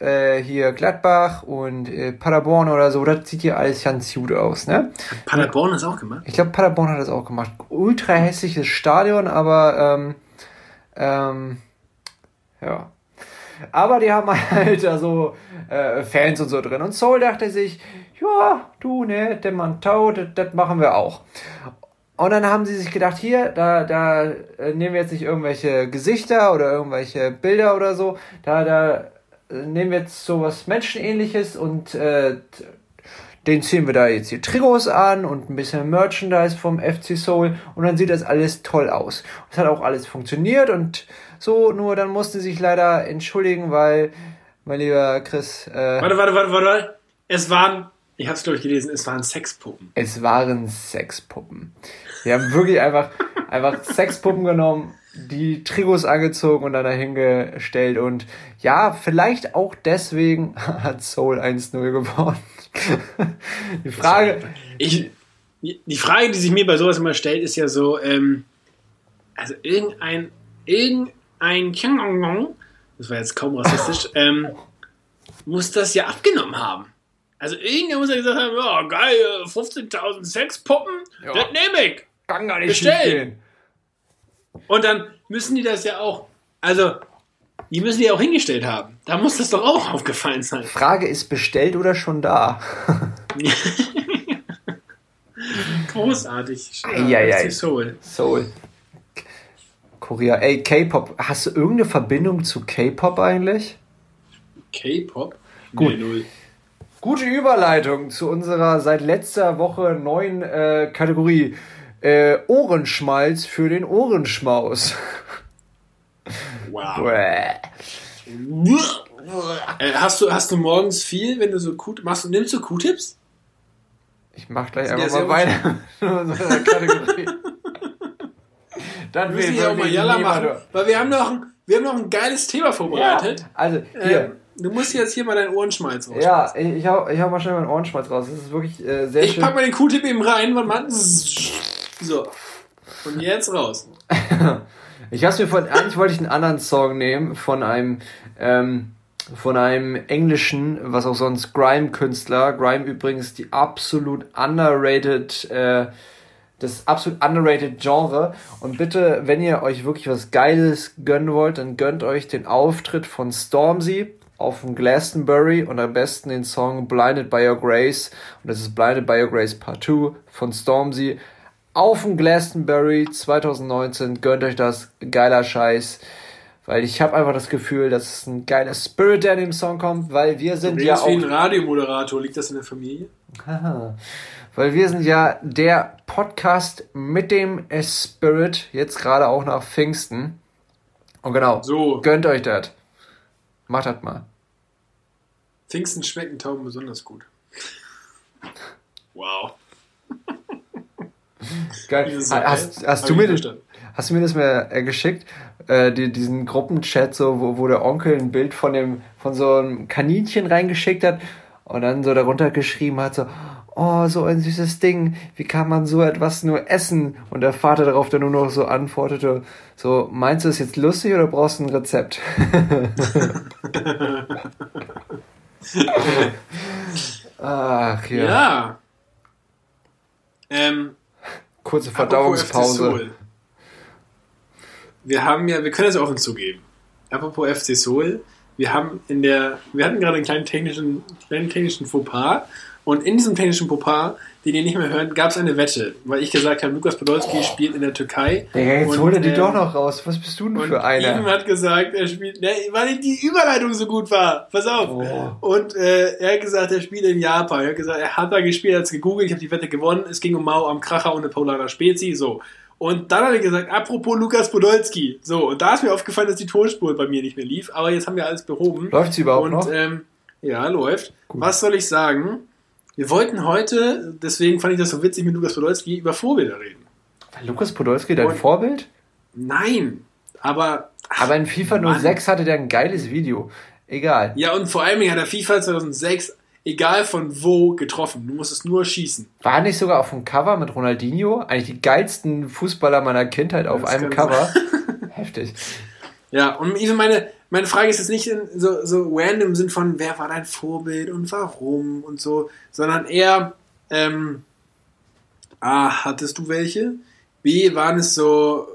äh, hier Gladbach und äh, Paderborn oder so, das sieht ja alles ganz gut aus, ne? Paderborn hat es auch gemacht? Ich glaube, Paderborn hat das auch gemacht. Ultra hässliches Stadion, aber, ähm, ähm, ja. Aber die haben [laughs] halt da so äh, Fans und so drin. Und Soul dachte sich, ja, du, ne, der Mann Tau, das machen wir auch. Und dann haben sie sich gedacht, hier, da, da äh, nehmen wir jetzt nicht irgendwelche Gesichter oder irgendwelche Bilder oder so, da, da nehmen wir jetzt sowas Menschenähnliches und äh, den ziehen wir da jetzt hier Trigos an und ein bisschen Merchandise vom FC Soul und dann sieht das alles toll aus. Es hat auch alles funktioniert und so, nur dann musste sich leider entschuldigen, weil, mein lieber Chris. Äh, warte, warte, warte, warte. Es waren, ich hab's glaube ich gelesen, es waren Sexpuppen. Es waren Sexpuppen. Wir haben wirklich einfach, einfach Sexpuppen genommen, die Trigos angezogen und dann dahingestellt und ja, vielleicht auch deswegen [laughs] hat Soul 1-0 gewonnen. [laughs] die Frage. Ich, die Frage, die sich mir bei sowas immer stellt, ist ja so, ähm, also irgendein, irgendein ein Kyangong, das war jetzt kaum rassistisch, [laughs] ähm, muss das ja abgenommen haben. Also irgendwer muss ja gesagt haben, ja geil, 15.000 Sexpuppen, ja. das nehme ich. Kann gar nicht bestellen. Und dann müssen die das ja auch, also die müssen die auch hingestellt haben. Da muss das doch auch aufgefallen sein. Frage ist bestellt oder schon da? [laughs] Großartig. Ja, ja, Soul. Soul. Korea. Ey, K-Pop. Hast du irgendeine Verbindung zu K-Pop eigentlich? K-Pop? Gut. Nee, Gute Überleitung zu unserer seit letzter Woche neuen äh, Kategorie äh, Ohrenschmalz für den Ohrenschmaus. Wow. [laughs] äh, hast, du, hast du morgens viel, wenn du so Q machst, nimmst du Q-Tips? Ich mach gleich einfach mal weiter. [laughs] [laughs] Dann müssen wir auch mal Jalla machen, weil wir haben noch ein, wir haben noch ein geiles Thema vorbereitet. Ja, also hier. Ähm, du musst jetzt hier mal deinen Ohrenschmalz raus. Ja, ich, ich, hau, ich hau mal schnell meinen Ohrenschmalz raus. Das ist wirklich äh, sehr ich schön. Ich pack mal den Q-Tip eben rein, warte mal. So. Und jetzt raus. [laughs] ich hab's mir von, eigentlich wollte ich einen anderen Song nehmen von einem, ähm, von einem englischen, was auch sonst Grime-Künstler. Grime übrigens die absolut underrated, äh, das absolut underrated Genre. Und bitte, wenn ihr euch wirklich was Geiles gönnen wollt, dann gönnt euch den Auftritt von Stormzy auf dem Glastonbury und am besten den Song Blinded by Your Grace. Und das ist Blinded by Your Grace Part 2 von Stormzy. Auf dem Glastonbury 2019. Gönnt euch das. Geiler Scheiß. Weil ich habe einfach das Gefühl, dass es ein geiler Spirit, der in dem Song kommt, weil wir sind du ja auch... wie ein Radiomoderator. Liegt das in der Familie? Weil wir sind ja der Podcast mit dem Spirit, jetzt gerade auch nach Pfingsten. Und genau, so. gönnt euch das. Macht das mal. Pfingsten schmecken Tauben besonders gut. [laughs] Wow. Geil. Hast, hast, du mir das, hast du mir das mal äh, geschickt? Äh, die, diesen Gruppenchat, so, wo, wo der Onkel ein Bild von, dem, von so einem Kaninchen reingeschickt hat und dann so darunter geschrieben hat, so, oh, so ein süßes Ding, wie kann man so etwas nur essen? Und der Vater darauf dann nur noch so antwortete, so, meinst du es jetzt lustig oder brauchst du ein Rezept? [laughs] [laughs] Ach ja. Ja. Ähm, Kurze Verdauungspause. Wir haben ja, wir können das offen zugeben. Apropos FC Soul, wir haben in der, wir hatten gerade einen kleinen technischen, kleinen technischen Fauxpas Und in diesem technischen Popa, den ihr nicht mehr hört, gab es eine Wette, weil ich gesagt habe, Lukas Podolski oh. spielt in der Türkei. Digga, jetzt holt er die ähm, doch noch raus. Was bist du denn für einer? Steven hat gesagt, er spielt, ne, weil die Überleitung so gut war. Pass auf. Oh. Und äh, er hat gesagt, er spielt in Japan. Er hat gesagt, er hat da gespielt, er hat es gegoogelt, ich habe die Wette gewonnen. Es ging um Mao am Kracher und eine Polana Spezi. So. Und dann hat er gesagt, apropos Lukas Podolski. So, und da ist mir aufgefallen, dass die Tonspur bei mir nicht mehr lief, aber jetzt haben wir alles behoben. Läuft sie überhaupt und, noch? Ähm, ja, läuft. Gut. Was soll ich sagen? Wir wollten heute, deswegen fand ich das so witzig mit Lukas Podolski, über Vorbilder reden. War Lukas Podolski dein und, Vorbild? Nein, aber. Ach, aber in FIFA Mann. 06 hatte der ein geiles Video. Egal. Ja, und vor allem hat er FIFA 2006 egal von wo, getroffen. Du musstest nur schießen. War nicht sogar auf dem Cover mit Ronaldinho? Eigentlich die geilsten Fußballer meiner Kindheit auf das einem Cover. [laughs] Heftig. Ja, und meine, meine Frage ist jetzt nicht so, so random im Sinn von, wer war dein Vorbild und warum und so, sondern eher, ähm, A, hattest du welche? B, waren es so,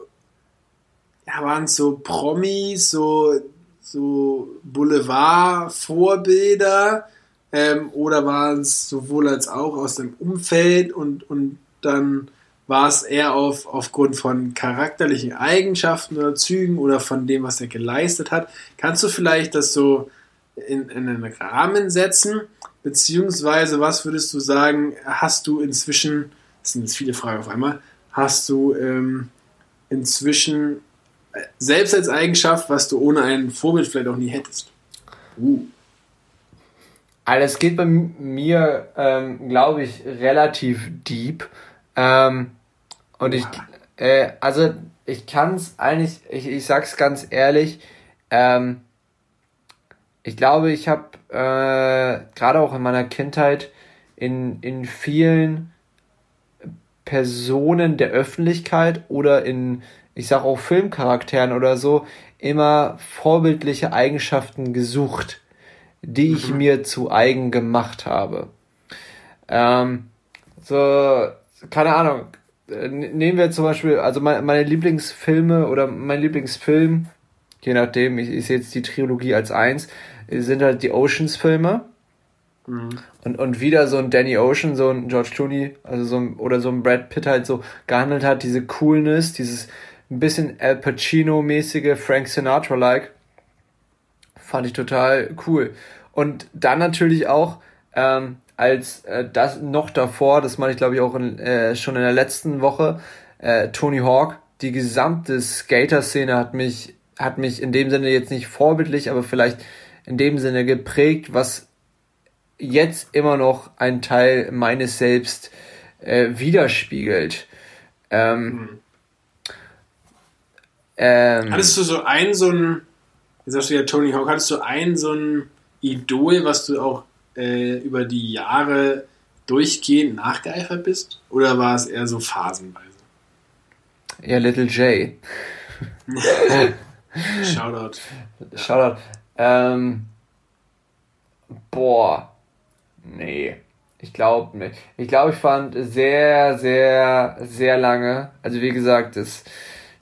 ja, waren es so Promis, so, so Boulevard-Vorbilder? Ähm, oder war es sowohl als auch aus dem Umfeld und, und dann war es eher auf, aufgrund von charakterlichen Eigenschaften oder Zügen oder von dem, was er geleistet hat? Kannst du vielleicht das so in, in einen Rahmen setzen? Beziehungsweise, was würdest du sagen, hast du inzwischen, das sind jetzt viele Fragen auf einmal, hast du ähm, inzwischen selbst als Eigenschaft, was du ohne ein Vorbild vielleicht auch nie hättest? Uh. Also es geht bei mir, ähm, glaube ich, relativ deep. Ähm, und ich, äh, also ich kann es eigentlich, ich, ich sag's ganz ehrlich, ähm, ich glaube, ich habe äh, gerade auch in meiner Kindheit in, in vielen Personen der Öffentlichkeit oder in, ich sag auch Filmcharakteren oder so, immer vorbildliche Eigenschaften gesucht die ich mhm. mir zu eigen gemacht habe. Ähm, so, keine Ahnung. Äh, nehmen wir zum Beispiel, also meine, Lieblingsfilme oder mein Lieblingsfilm, je nachdem, ich, ich sehe jetzt die Trilogie als eins, sind halt die Oceans-Filme. Mhm. Und, und wieder so ein Danny Ocean, so ein George Clooney, also so ein, oder so ein Brad Pitt halt so gehandelt hat, diese Coolness, dieses ein bisschen Al Pacino-mäßige Frank Sinatra-like. Fand ich total cool. Und dann natürlich auch, ähm, als äh, das noch davor, das meine ich glaube ich auch in, äh, schon in der letzten Woche, äh, Tony Hawk, die gesamte Skater-Szene hat mich, hat mich in dem Sinne jetzt nicht vorbildlich, aber vielleicht in dem Sinne geprägt, was jetzt immer noch ein Teil meines Selbst äh, widerspiegelt. Ähm, hm. ähm, hattest du so einen, so ein, jetzt sagst du ja Tony Hawk, hattest du einen, so ein Idol, was du auch äh, über die Jahre durchgehend nachgeeifert bist? Oder war es eher so phasenweise? Ja, Little J. [laughs] Shoutout. Ja. Shoutout. Ähm, boah. Nee. Ich glaube nicht. Ich glaube, ich fand sehr, sehr, sehr lange, also wie gesagt, das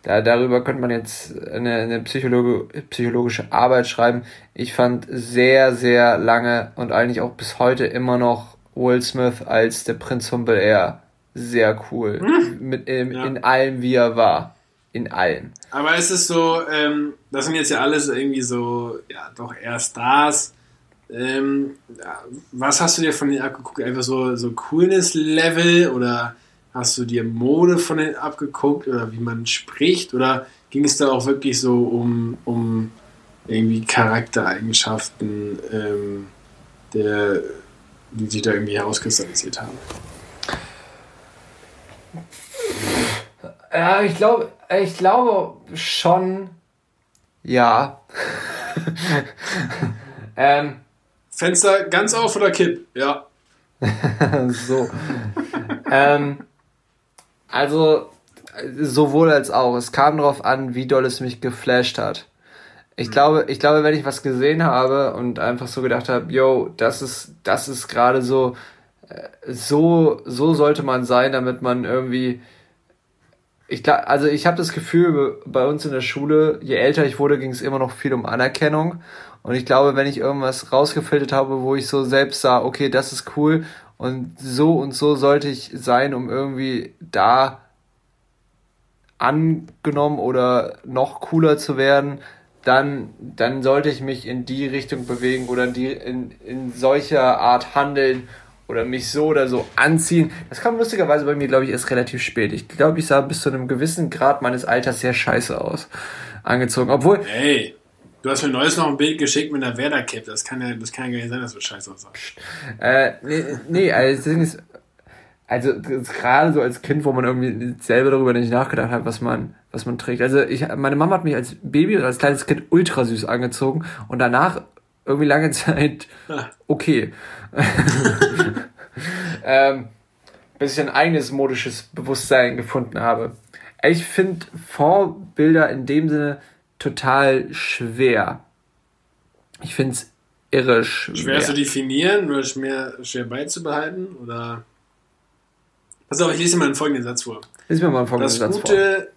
da, darüber könnte man jetzt eine, eine Psychologe, psychologische Arbeit schreiben. Ich fand sehr, sehr lange und eigentlich auch bis heute immer noch Will Smith als der Prinz von Bel Air sehr cool. Hm. Mit, in, ja. in allem, wie er war. In allem. Aber es ist so, ähm, das sind jetzt ja alles irgendwie so, ja, doch eher Stars. Ähm, was hast du dir von denen abgeguckt? Einfach so, so Coolness-Level oder Hast du dir Mode von denen abgeguckt oder wie man spricht? Oder ging es da auch wirklich so um, um irgendwie Charaktereigenschaften, ähm, der, die sich da irgendwie herauskristallisiert haben? Ja, ich glaube, ich glaube schon, ja. [laughs] ähm, Fenster ganz auf oder kipp? Ja. [laughs] so. ähm, also sowohl als auch. Es kam darauf an, wie doll es mich geflasht hat. Ich mhm. glaube, ich glaube, wenn ich was gesehen habe und einfach so gedacht habe, yo, das ist, das ist gerade so, äh, so, so sollte man sein, damit man irgendwie, ich glaube, also ich habe das Gefühl, bei uns in der Schule, je älter ich wurde, ging es immer noch viel um Anerkennung. Und ich glaube, wenn ich irgendwas rausgefiltert habe, wo ich so selbst sah, okay, das ist cool und so und so sollte ich sein, um irgendwie da angenommen oder noch cooler zu werden, dann, dann sollte ich mich in die Richtung bewegen oder in, die, in, in solcher Art handeln oder mich so oder so anziehen. Das kam lustigerweise bei mir, glaube ich, erst relativ spät. Ich glaube, ich sah bis zu einem gewissen Grad meines Alters sehr scheiße aus. Angezogen. Obwohl. Hey, du hast mir neues noch ein Bild geschickt mit einer Werder-Cap. Das kann ja, das kann ja gar nicht sein, dass du scheiße aussahst. Äh, nee, nee, also ist, also gerade so als Kind, wo man irgendwie selber darüber nicht nachgedacht hat, was man, was man trägt. Also ich, meine Mama hat mich als Baby oder als kleines Kind ultra süß angezogen und danach irgendwie lange [laughs] Zeit okay. [laughs] ähm, bis ich ein eigenes modisches Bewusstsein gefunden habe. Ich finde Vorbilder in dem Sinne total schwer. Ich finde es irre schwer. Schwer zu definieren oder schwer, schwer beizubehalten? Oder Pass auf, ich lese mal einen folgenden Satz vor. Lies mir mal einen folgenden das Satz gute, vor.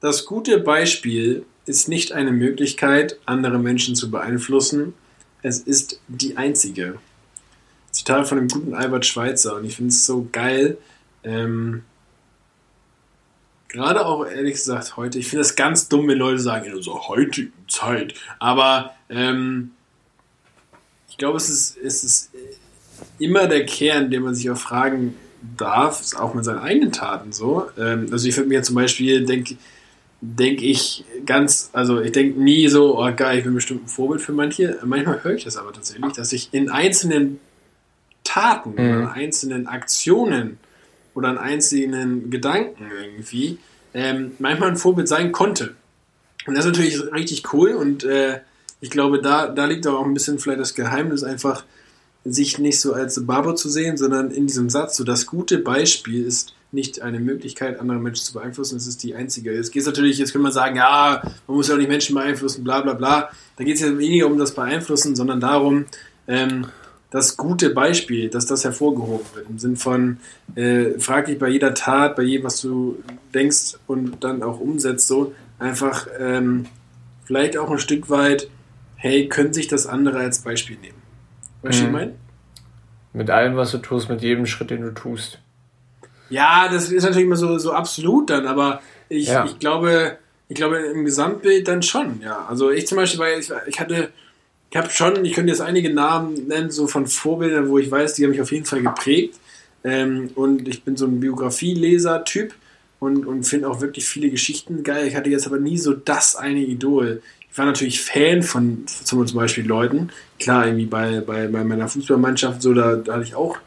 Das gute Beispiel ist nicht eine Möglichkeit, andere Menschen zu beeinflussen. Es ist die einzige. Zitat von dem guten Albert Schweitzer. Und ich finde es so geil. Ähm, gerade auch ehrlich gesagt heute, ich finde es ganz dumm, wenn Leute sagen, in unserer heutigen Zeit. Aber ähm, ich glaube, es ist, es ist immer der Kern, den man sich auch fragen darf, ist auch mit seinen eigenen Taten so. Ähm, also ich finde mir zum Beispiel, denke denk ich ganz, also ich denke nie so, oh geil, ich bin bestimmt ein Vorbild für manche. Manchmal höre ich das aber tatsächlich, dass ich in einzelnen Taten mhm. oder einzelnen Aktionen oder an einzelnen Gedanken irgendwie ähm, manchmal ein Vorbild sein konnte. Und das ist natürlich richtig cool und äh, ich glaube, da, da liegt auch ein bisschen vielleicht das Geheimnis einfach, sich nicht so als Barber zu sehen, sondern in diesem Satz, so das gute Beispiel ist nicht eine Möglichkeit, andere Menschen zu beeinflussen, es ist die einzige. Jetzt geht es natürlich, jetzt kann man sagen, ja, man muss ja auch nicht Menschen beeinflussen, bla bla bla. Da geht es ja weniger um das Beeinflussen, sondern darum, ähm, das gute Beispiel, dass das hervorgehoben wird. Im Sinn von, äh, frag dich bei jeder Tat, bei jedem, was du denkst und dann auch umsetzt, so einfach ähm, vielleicht auch ein Stück weit, hey, können sich das andere als Beispiel nehmen. Weißt du, mhm. ich meine? Mit allem, was du tust, mit jedem Schritt, den du tust. Ja, das ist natürlich immer so, so absolut dann, aber ich, ja. ich glaube, ich glaube im Gesamtbild dann schon, ja. Also ich zum Beispiel, weil ich, ich hatte, ich habe schon, ich könnte jetzt einige Namen nennen, so von Vorbildern, wo ich weiß, die haben mich auf jeden Fall geprägt. Ähm, und ich bin so ein Biografieleser-Typ und, und finde auch wirklich viele Geschichten geil. Ich hatte jetzt aber nie so das eine Idol ich war natürlich Fan von zum Beispiel Leuten. Klar, irgendwie bei, bei, bei meiner Fußballmannschaft, so, da, da hatte ich auch,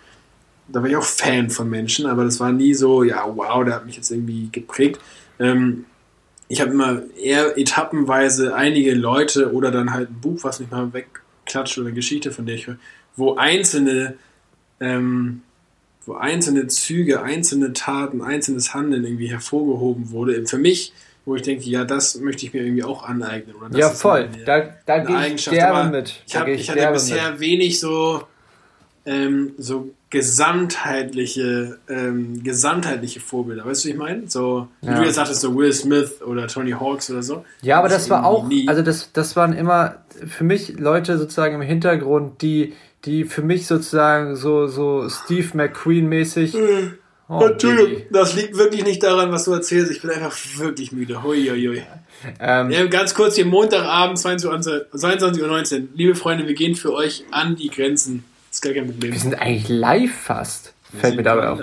da war ich auch Fan von Menschen, aber das war nie so, ja, wow, der hat mich jetzt irgendwie geprägt. Ähm, ich habe immer eher etappenweise einige Leute oder dann halt ein Buch, was mich mal wegklatscht oder eine Geschichte, von der ich höre, wo einzelne, ähm, wo einzelne Züge, einzelne Taten, einzelnes Handeln irgendwie hervorgehoben wurde. Für mich wo ich denke, ja, das möchte ich mir irgendwie auch aneignen. ja, voll. Eine, da da gehe ich derbe mit. Ich, hab, ich hatte bisher mit. wenig so, ähm, so gesamtheitliche, ähm, gesamtheitliche Vorbilder. Weißt du, was ich meine? So, wie ja. du jetzt sagtest, so Will Smith oder Tony Hawks oder so. Ja, aber das, das war auch, nie. also das, das waren immer für mich Leute sozusagen im Hintergrund, die, die für mich sozusagen so, so Steve McQueen mäßig. Mhm Oh, Entschuldigung, das liegt wirklich nicht daran, was du erzählst. Ich bin einfach wirklich müde. Hui, hui, hui. Ähm, ja, ganz kurz hier Montagabend, 22.19 Uhr. Liebe Freunde, wir gehen für euch an die Grenzen. Das ist gar kein Problem. Wir sind eigentlich live fast. Wir Fällt mir dabei auf.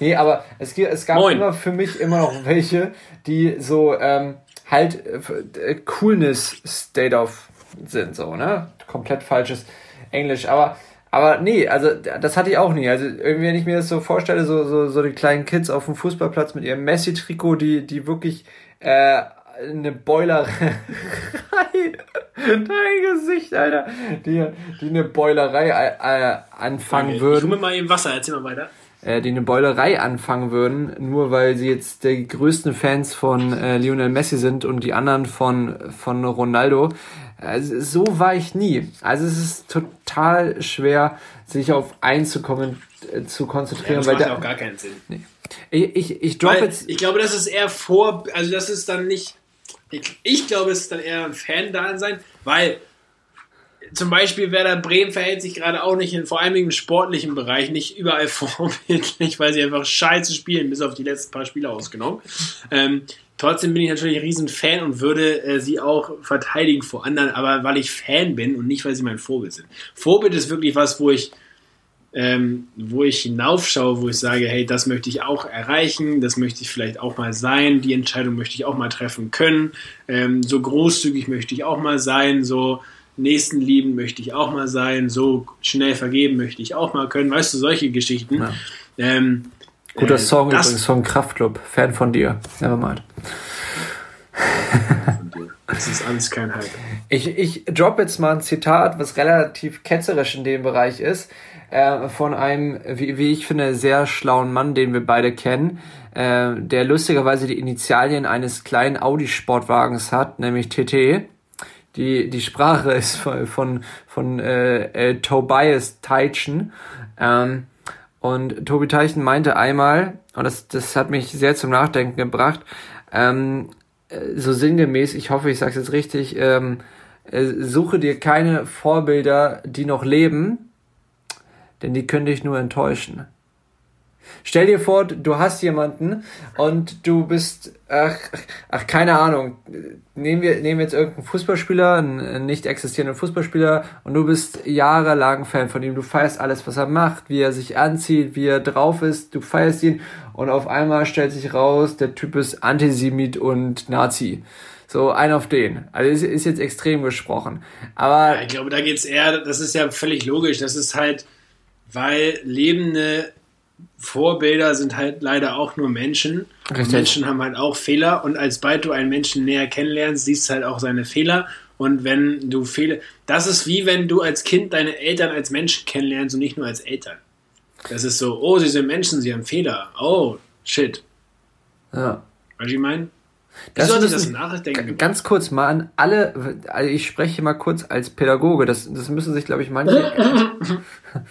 Nee, aber es, es gab Moin. immer für mich immer noch welche, die so ähm, halt äh, Coolness State of sind, so, ne? Komplett falsches Englisch. Aber aber nee, also das hatte ich auch nie. Also irgendwie, wenn ich mir das so vorstelle, so, so, so die kleinen Kids auf dem Fußballplatz mit ihrem Messi-Trikot, die, die wirklich äh, eine Boilerei. [laughs] Dein Gesicht, Alter. Die, die eine Boilerei äh, anfangen okay. würden. Ich mir mal eben Wasser, erzähl mal weiter. Äh, die eine Boilerei anfangen würden, nur weil sie jetzt die größten Fans von äh, Lionel Messi sind und die anderen von, von Ronaldo. Also, so war ich nie. Also es ist total schwer, sich auf eins zu, kommen, äh, zu konzentrieren. Ja, das weil macht da, auch gar keinen Sinn. Nee. Ich, ich, ich drop jetzt. Ich glaube, das ist eher vor. Also das ist dann nicht. Ich, glaube, es ist dann eher ein Fan da sein, weil zum Beispiel Werder Bremen verhält sich gerade auch nicht, in, vor allem im sportlichen Bereich, nicht überall [laughs] vorbildlich, weil sie einfach scheiße spielen, bis auf die letzten paar Spiele ausgenommen. Ähm, trotzdem bin ich natürlich ein riesen Fan und würde äh, sie auch verteidigen vor anderen, aber weil ich Fan bin und nicht, weil sie mein Vorbild sind. Vorbild ist wirklich was, wo ich ähm, wo ich hinaufschaue, wo ich sage, hey, das möchte ich auch erreichen, das möchte ich vielleicht auch mal sein, die Entscheidung möchte ich auch mal treffen können, ähm, so großzügig möchte ich auch mal sein, so Nächstenlieben möchte ich auch mal sein, so schnell vergeben möchte ich auch mal können, weißt du, solche Geschichten. Ja. Ähm, Guter äh, Song das, übrigens, Song Kraftclub, Fan von dir, nevermind. Das ist alles kein Hype. Ich, ich drop jetzt mal ein Zitat, was relativ ketzerisch in dem Bereich ist äh, von einem, wie, wie ich finde, sehr schlauen Mann, den wir beide kennen, äh, der lustigerweise die Initialien eines kleinen Audi-Sportwagens hat, nämlich TT. Die, die Sprache [laughs] ist von, von, von äh, äh, Tobias Teichen. Ähm, und Tobi Teichen meinte einmal, und das, das hat mich sehr zum Nachdenken gebracht, ähm, äh, so sinngemäß, ich hoffe, ich sage es jetzt richtig, ähm, äh, suche dir keine Vorbilder, die noch leben, denn die können dich nur enttäuschen. Stell dir vor, du hast jemanden und du bist, ach, ach keine Ahnung, nehmen wir, nehmen wir jetzt irgendeinen Fußballspieler, einen nicht existierenden Fußballspieler und du bist jahrelang Fan von ihm, du feierst alles, was er macht, wie er sich anzieht, wie er drauf ist, du feierst ihn und auf einmal stellt sich raus, der Typ ist Antisemit und Nazi. So, ein auf den. Also ist, ist jetzt extrem gesprochen. Aber. Ja, ich glaube, da geht's eher, das ist ja völlig logisch, das ist halt, weil lebende Vorbilder sind halt leider auch nur Menschen. Menschen haben halt auch Fehler und als bald du einen Menschen näher kennenlernst, siehst du halt auch seine Fehler. Und wenn du Fehler, das ist wie wenn du als Kind deine Eltern als Menschen kennenlernst und nicht nur als Eltern. Das ist so, oh, sie sind Menschen, sie haben Fehler. Oh, shit. Ja. Weißt du, ich meine? Das, das, das nachdenken? Ganz kurz mal an alle, also ich spreche mal kurz als Pädagoge, das, das müssen sich, glaube ich, manche. [laughs]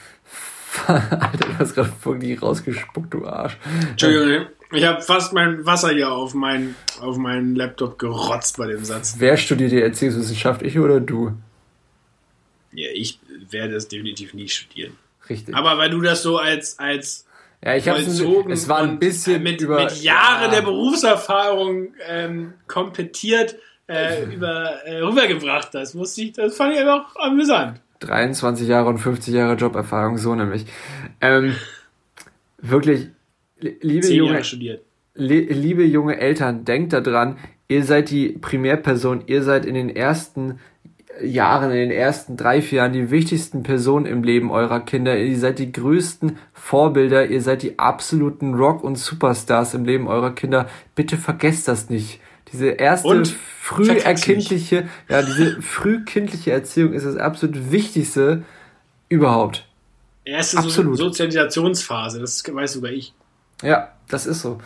[laughs] Alter, du hast gerade wirklich rausgespuckt, du Arsch. Entschuldigung, ich habe fast mein Wasser hier auf, mein, auf meinen Laptop gerotzt bei dem Satz. Wer studiert die Erziehungswissenschaft, ich oder du? Ja, ich werde das definitiv nie studieren. Richtig. Aber weil du das so als, als ja, ich habe es war ein bisschen mit, über, mit Jahren ja. der Berufserfahrung ähm, kompetiert äh, über, äh, rübergebracht hast, musste ich, das fand ich einfach amüsant. 23 Jahre und 50 Jahre Joberfahrung, so nämlich. Ähm, wirklich, liebe junge, liebe junge Eltern, denkt daran, ihr seid die Primärperson, ihr seid in den ersten Jahren, in den ersten drei, vier Jahren die wichtigsten Personen im Leben eurer Kinder. Ihr seid die größten Vorbilder, ihr seid die absoluten Rock- und Superstars im Leben eurer Kinder. Bitte vergesst das nicht. Diese erste und früherkindliche, ja, diese frühkindliche Erziehung ist das absolut Wichtigste überhaupt. Erste absolut. So Sozialisationsphase, das weiß sogar ich. Ja, das ist so.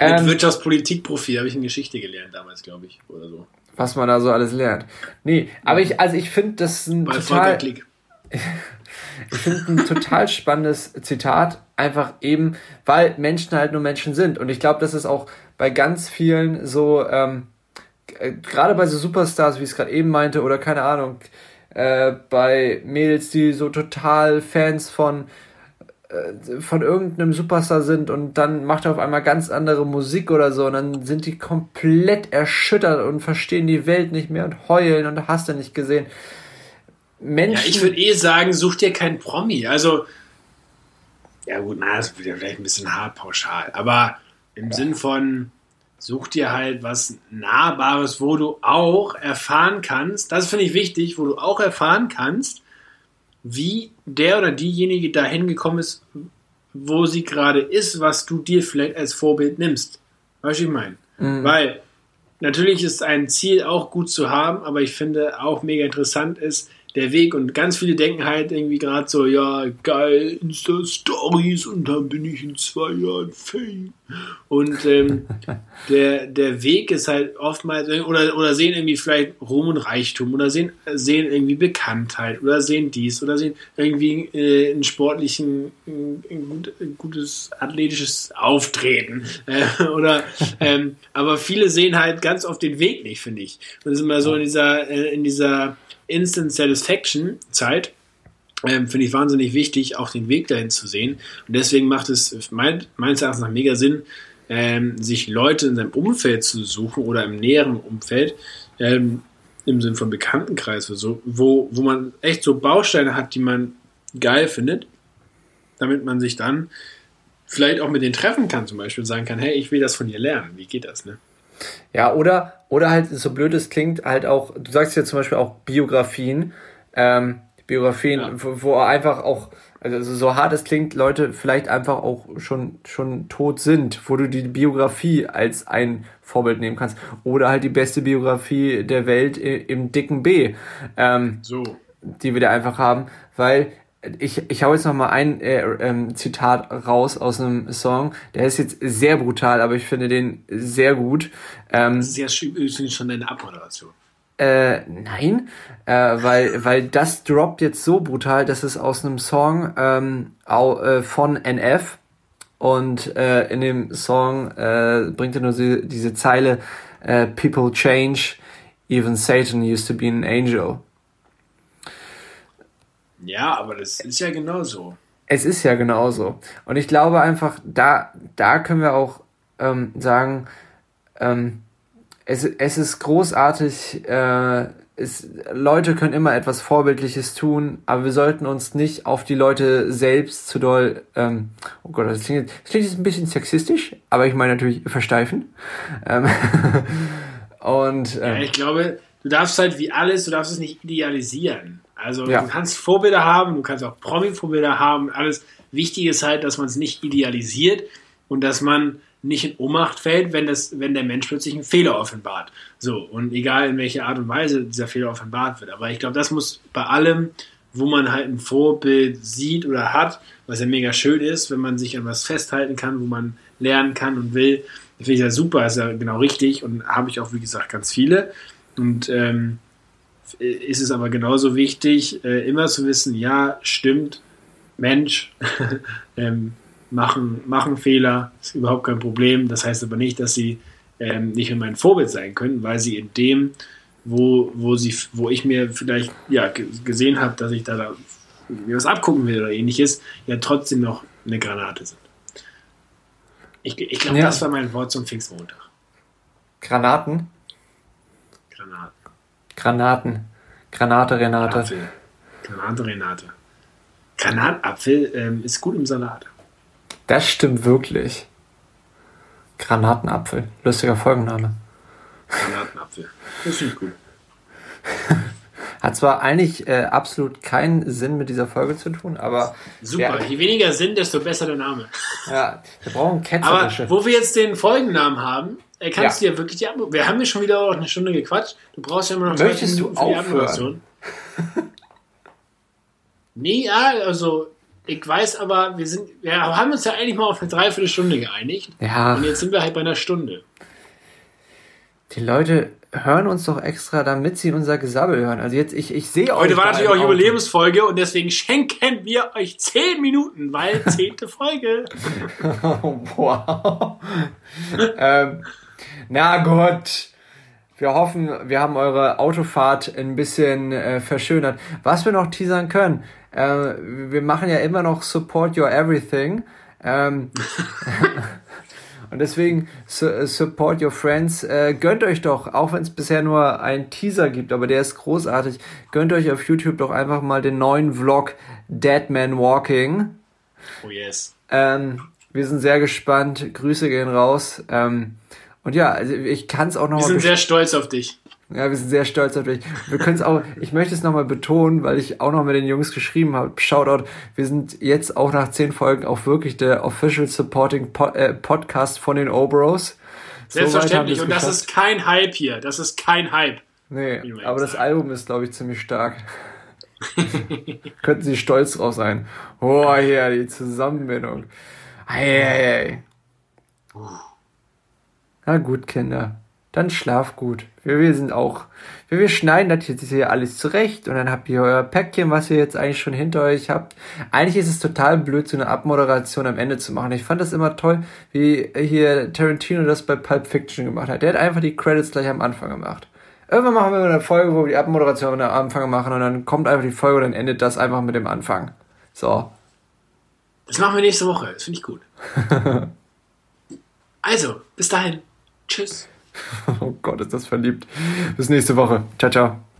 Mit ähm, Wirtschaftspolitikprofi habe ich in Geschichte gelernt damals, glaube ich, oder so. Was man da so alles lernt. Nee, aber ich, also ich finde das ein Bei total. [laughs] ich finde ein total spannendes Zitat, einfach eben, weil Menschen halt nur Menschen sind. Und ich glaube, das ist auch bei ganz vielen so, ähm, äh, gerade bei so Superstars, wie ich es gerade eben meinte, oder keine Ahnung, äh, bei Mädels, die so total Fans von äh, von irgendeinem Superstar sind und dann macht er auf einmal ganz andere Musik oder so und dann sind die komplett erschüttert und verstehen die Welt nicht mehr und heulen und hast du nicht gesehen. Menschen. Ja, ich würde eh sagen, such dir keinen Promi. Also, ja gut, na, das wird ja vielleicht ein bisschen hart pauschal, aber im ja. Sinn von, such dir halt was Nahbares, wo du auch erfahren kannst, das finde ich wichtig, wo du auch erfahren kannst, wie der oder diejenige dahin gekommen ist, wo sie gerade ist, was du dir vielleicht als Vorbild nimmst. Weißt du, ich meine? Mhm. Weil natürlich ist ein Ziel auch gut zu haben, aber ich finde auch mega interessant ist, der Weg und ganz viele denken halt irgendwie gerade so, ja, geil, Insta-Stories und dann bin ich in zwei Jahren Fame. Und ähm, [laughs] der, der Weg ist halt oftmals, oder, oder sehen irgendwie vielleicht Ruhm und Reichtum oder sehen, sehen irgendwie Bekanntheit oder sehen dies oder sehen irgendwie äh, einen sportlichen, ein, gut, ein gutes athletisches Auftreten. Äh, [laughs] oder, ähm, aber viele sehen halt ganz oft den Weg nicht, finde ich. Und das ist immer so in dieser, äh, in dieser Instant Satisfaction Zeit ähm, finde ich wahnsinnig wichtig, auch den Weg dahin zu sehen. Und deswegen macht es mein, meines Erachtens nach mega Sinn, ähm, sich Leute in seinem Umfeld zu suchen oder im näheren Umfeld, ähm, im Sinne von Bekanntenkreis oder so, wo, wo man echt so Bausteine hat, die man geil findet, damit man sich dann vielleicht auch mit denen treffen kann, zum Beispiel sagen kann, hey, ich will das von dir lernen. Wie geht das, ne? Ja, oder, oder halt, so blöd es klingt, halt auch, du sagst ja zum Beispiel auch Biografien, ähm, Biografien, ja. wo, wo einfach auch, also so hart es klingt, Leute vielleicht einfach auch schon, schon tot sind, wo du die Biografie als ein Vorbild nehmen kannst. Oder halt die beste Biografie der Welt im dicken B. Ähm, so. Die wir da einfach haben, weil ich, ich hau jetzt noch mal ein äh, ähm, Zitat raus aus einem Song. Der ist jetzt sehr brutal, aber ich finde den sehr gut. Ähm, das ist ja schon deine Abmoderation. Äh, nein, äh, weil, weil das droppt jetzt so brutal, dass es aus einem Song ähm, au, äh, von NF und äh, in dem Song äh, bringt er nur die, diese Zeile äh, People change, even Satan used to be an angel. Ja, aber das ist ja genauso. Es ist ja genauso. Und ich glaube einfach, da, da können wir auch ähm, sagen, ähm, es, es ist großartig, äh, es, Leute können immer etwas Vorbildliches tun, aber wir sollten uns nicht auf die Leute selbst zu doll, ähm, oh Gott, das klingt, das klingt jetzt ein bisschen sexistisch, aber ich meine natürlich versteifen. Ähm, [laughs] und, ähm, ja, ich glaube, du darfst halt wie alles, du darfst es nicht idealisieren. Also ja. du kannst Vorbilder haben, du kannst auch Promi-Vorbilder haben, alles. Wichtig ist halt, dass man es nicht idealisiert und dass man nicht in Ohnmacht fällt, wenn, das, wenn der Mensch plötzlich einen Fehler offenbart. So, und egal in welcher Art und Weise dieser Fehler offenbart wird. Aber ich glaube, das muss bei allem, wo man halt ein Vorbild sieht oder hat, was ja mega schön ist, wenn man sich an was festhalten kann, wo man lernen kann und will, finde ich ja super, ist ja genau richtig und habe ich auch, wie gesagt, ganz viele. Und ähm, ist es aber genauso wichtig, äh, immer zu wissen, ja, stimmt, Mensch, [laughs] ähm, machen, machen Fehler, ist überhaupt kein Problem. Das heißt aber nicht, dass sie ähm, nicht mehr mein Vorbild sein können, weil sie in dem, wo, wo, sie, wo ich mir vielleicht ja, gesehen habe, dass ich da, da mir was abgucken will oder ähnliches, ja trotzdem noch eine Granate sind. Ich, ich glaube, ja. das war mein Wort zum Pfingstmontag. Granaten? Granaten. Granaten. Granate Renate. Apfel. Granate Renate. Granatapfel ähm, ist gut im Salat. Das stimmt wirklich. Granatenapfel. Lustiger Folgenname. Granatenapfel. Das finde ich gut. [laughs] Hat zwar eigentlich äh, absolut keinen Sinn mit dieser Folge zu tun, aber. Super, ja, je weniger Sinn, desto besser der Name. Ja, wir brauchen Ketzerische. Aber wo wir jetzt den Folgennamen haben, äh, kannst ja. du ja wirklich die Ab Wir haben ja schon wieder auch eine Stunde gequatscht. Du brauchst ja immer noch Möchtest du aufhören? nee, ja, also ich weiß aber, wir sind, wir haben uns ja eigentlich mal auf eine Dreiviertelstunde geeinigt. Ja. Und jetzt sind wir halt bei einer Stunde. Die Leute hören uns doch extra, damit sie unser Gesabbel hören. Also jetzt, ich, ich sehe euch. Heute war natürlich auch Jubiläumsfolge und deswegen schenken wir euch zehn Minuten, weil [laughs] zehnte Folge. [laughs] wow. ähm, na gut. Wir hoffen, wir haben eure Autofahrt ein bisschen äh, verschönert. Was wir noch teasern können, äh, wir machen ja immer noch Support Your Everything. Ähm, [laughs] und deswegen su Support Your Friends. Äh, gönnt euch doch, auch wenn es bisher nur einen Teaser gibt, aber der ist großartig. Gönnt euch auf YouTube doch einfach mal den neuen Vlog Dead Man Walking. Oh yes. Ähm, wir sind sehr gespannt. Grüße gehen raus. Ähm, und ja, also ich kann es auch noch Wir sind sehr stolz auf dich. Ja, wir sind sehr stolz auf dich. Wir können es auch, ich möchte es nochmal betonen, weil ich auch noch mit den Jungs geschrieben habe. Shoutout, wir sind jetzt auch nach zehn Folgen auch wirklich der Official Supporting po äh, Podcast von den Obros. Selbstverständlich. So Und das ist kein Hype hier. Das ist kein Hype. Nee, aber das Album ist, glaube ich, ziemlich stark. [laughs] Könnten sie stolz drauf sein. Oh, hier, die Zusammenbindung. Hey, hey, hey. Na gut, Kinder dann schlaf gut. Wir, wir sind auch, wir, wir schneiden das jetzt hier alles zurecht und dann habt ihr euer Päckchen, was ihr jetzt eigentlich schon hinter euch habt. Eigentlich ist es total blöd, so eine Abmoderation am Ende zu machen. Ich fand das immer toll, wie hier Tarantino das bei Pulp Fiction gemacht hat. Der hat einfach die Credits gleich am Anfang gemacht. Irgendwann machen wir eine Folge, wo wir die Abmoderation am Anfang machen und dann kommt einfach die Folge und dann endet das einfach mit dem Anfang. So. Das machen wir nächste Woche. Das finde ich gut. [laughs] also, bis dahin. Tschüss. Oh Gott, ist das verliebt. Bis nächste Woche. Ciao, ciao.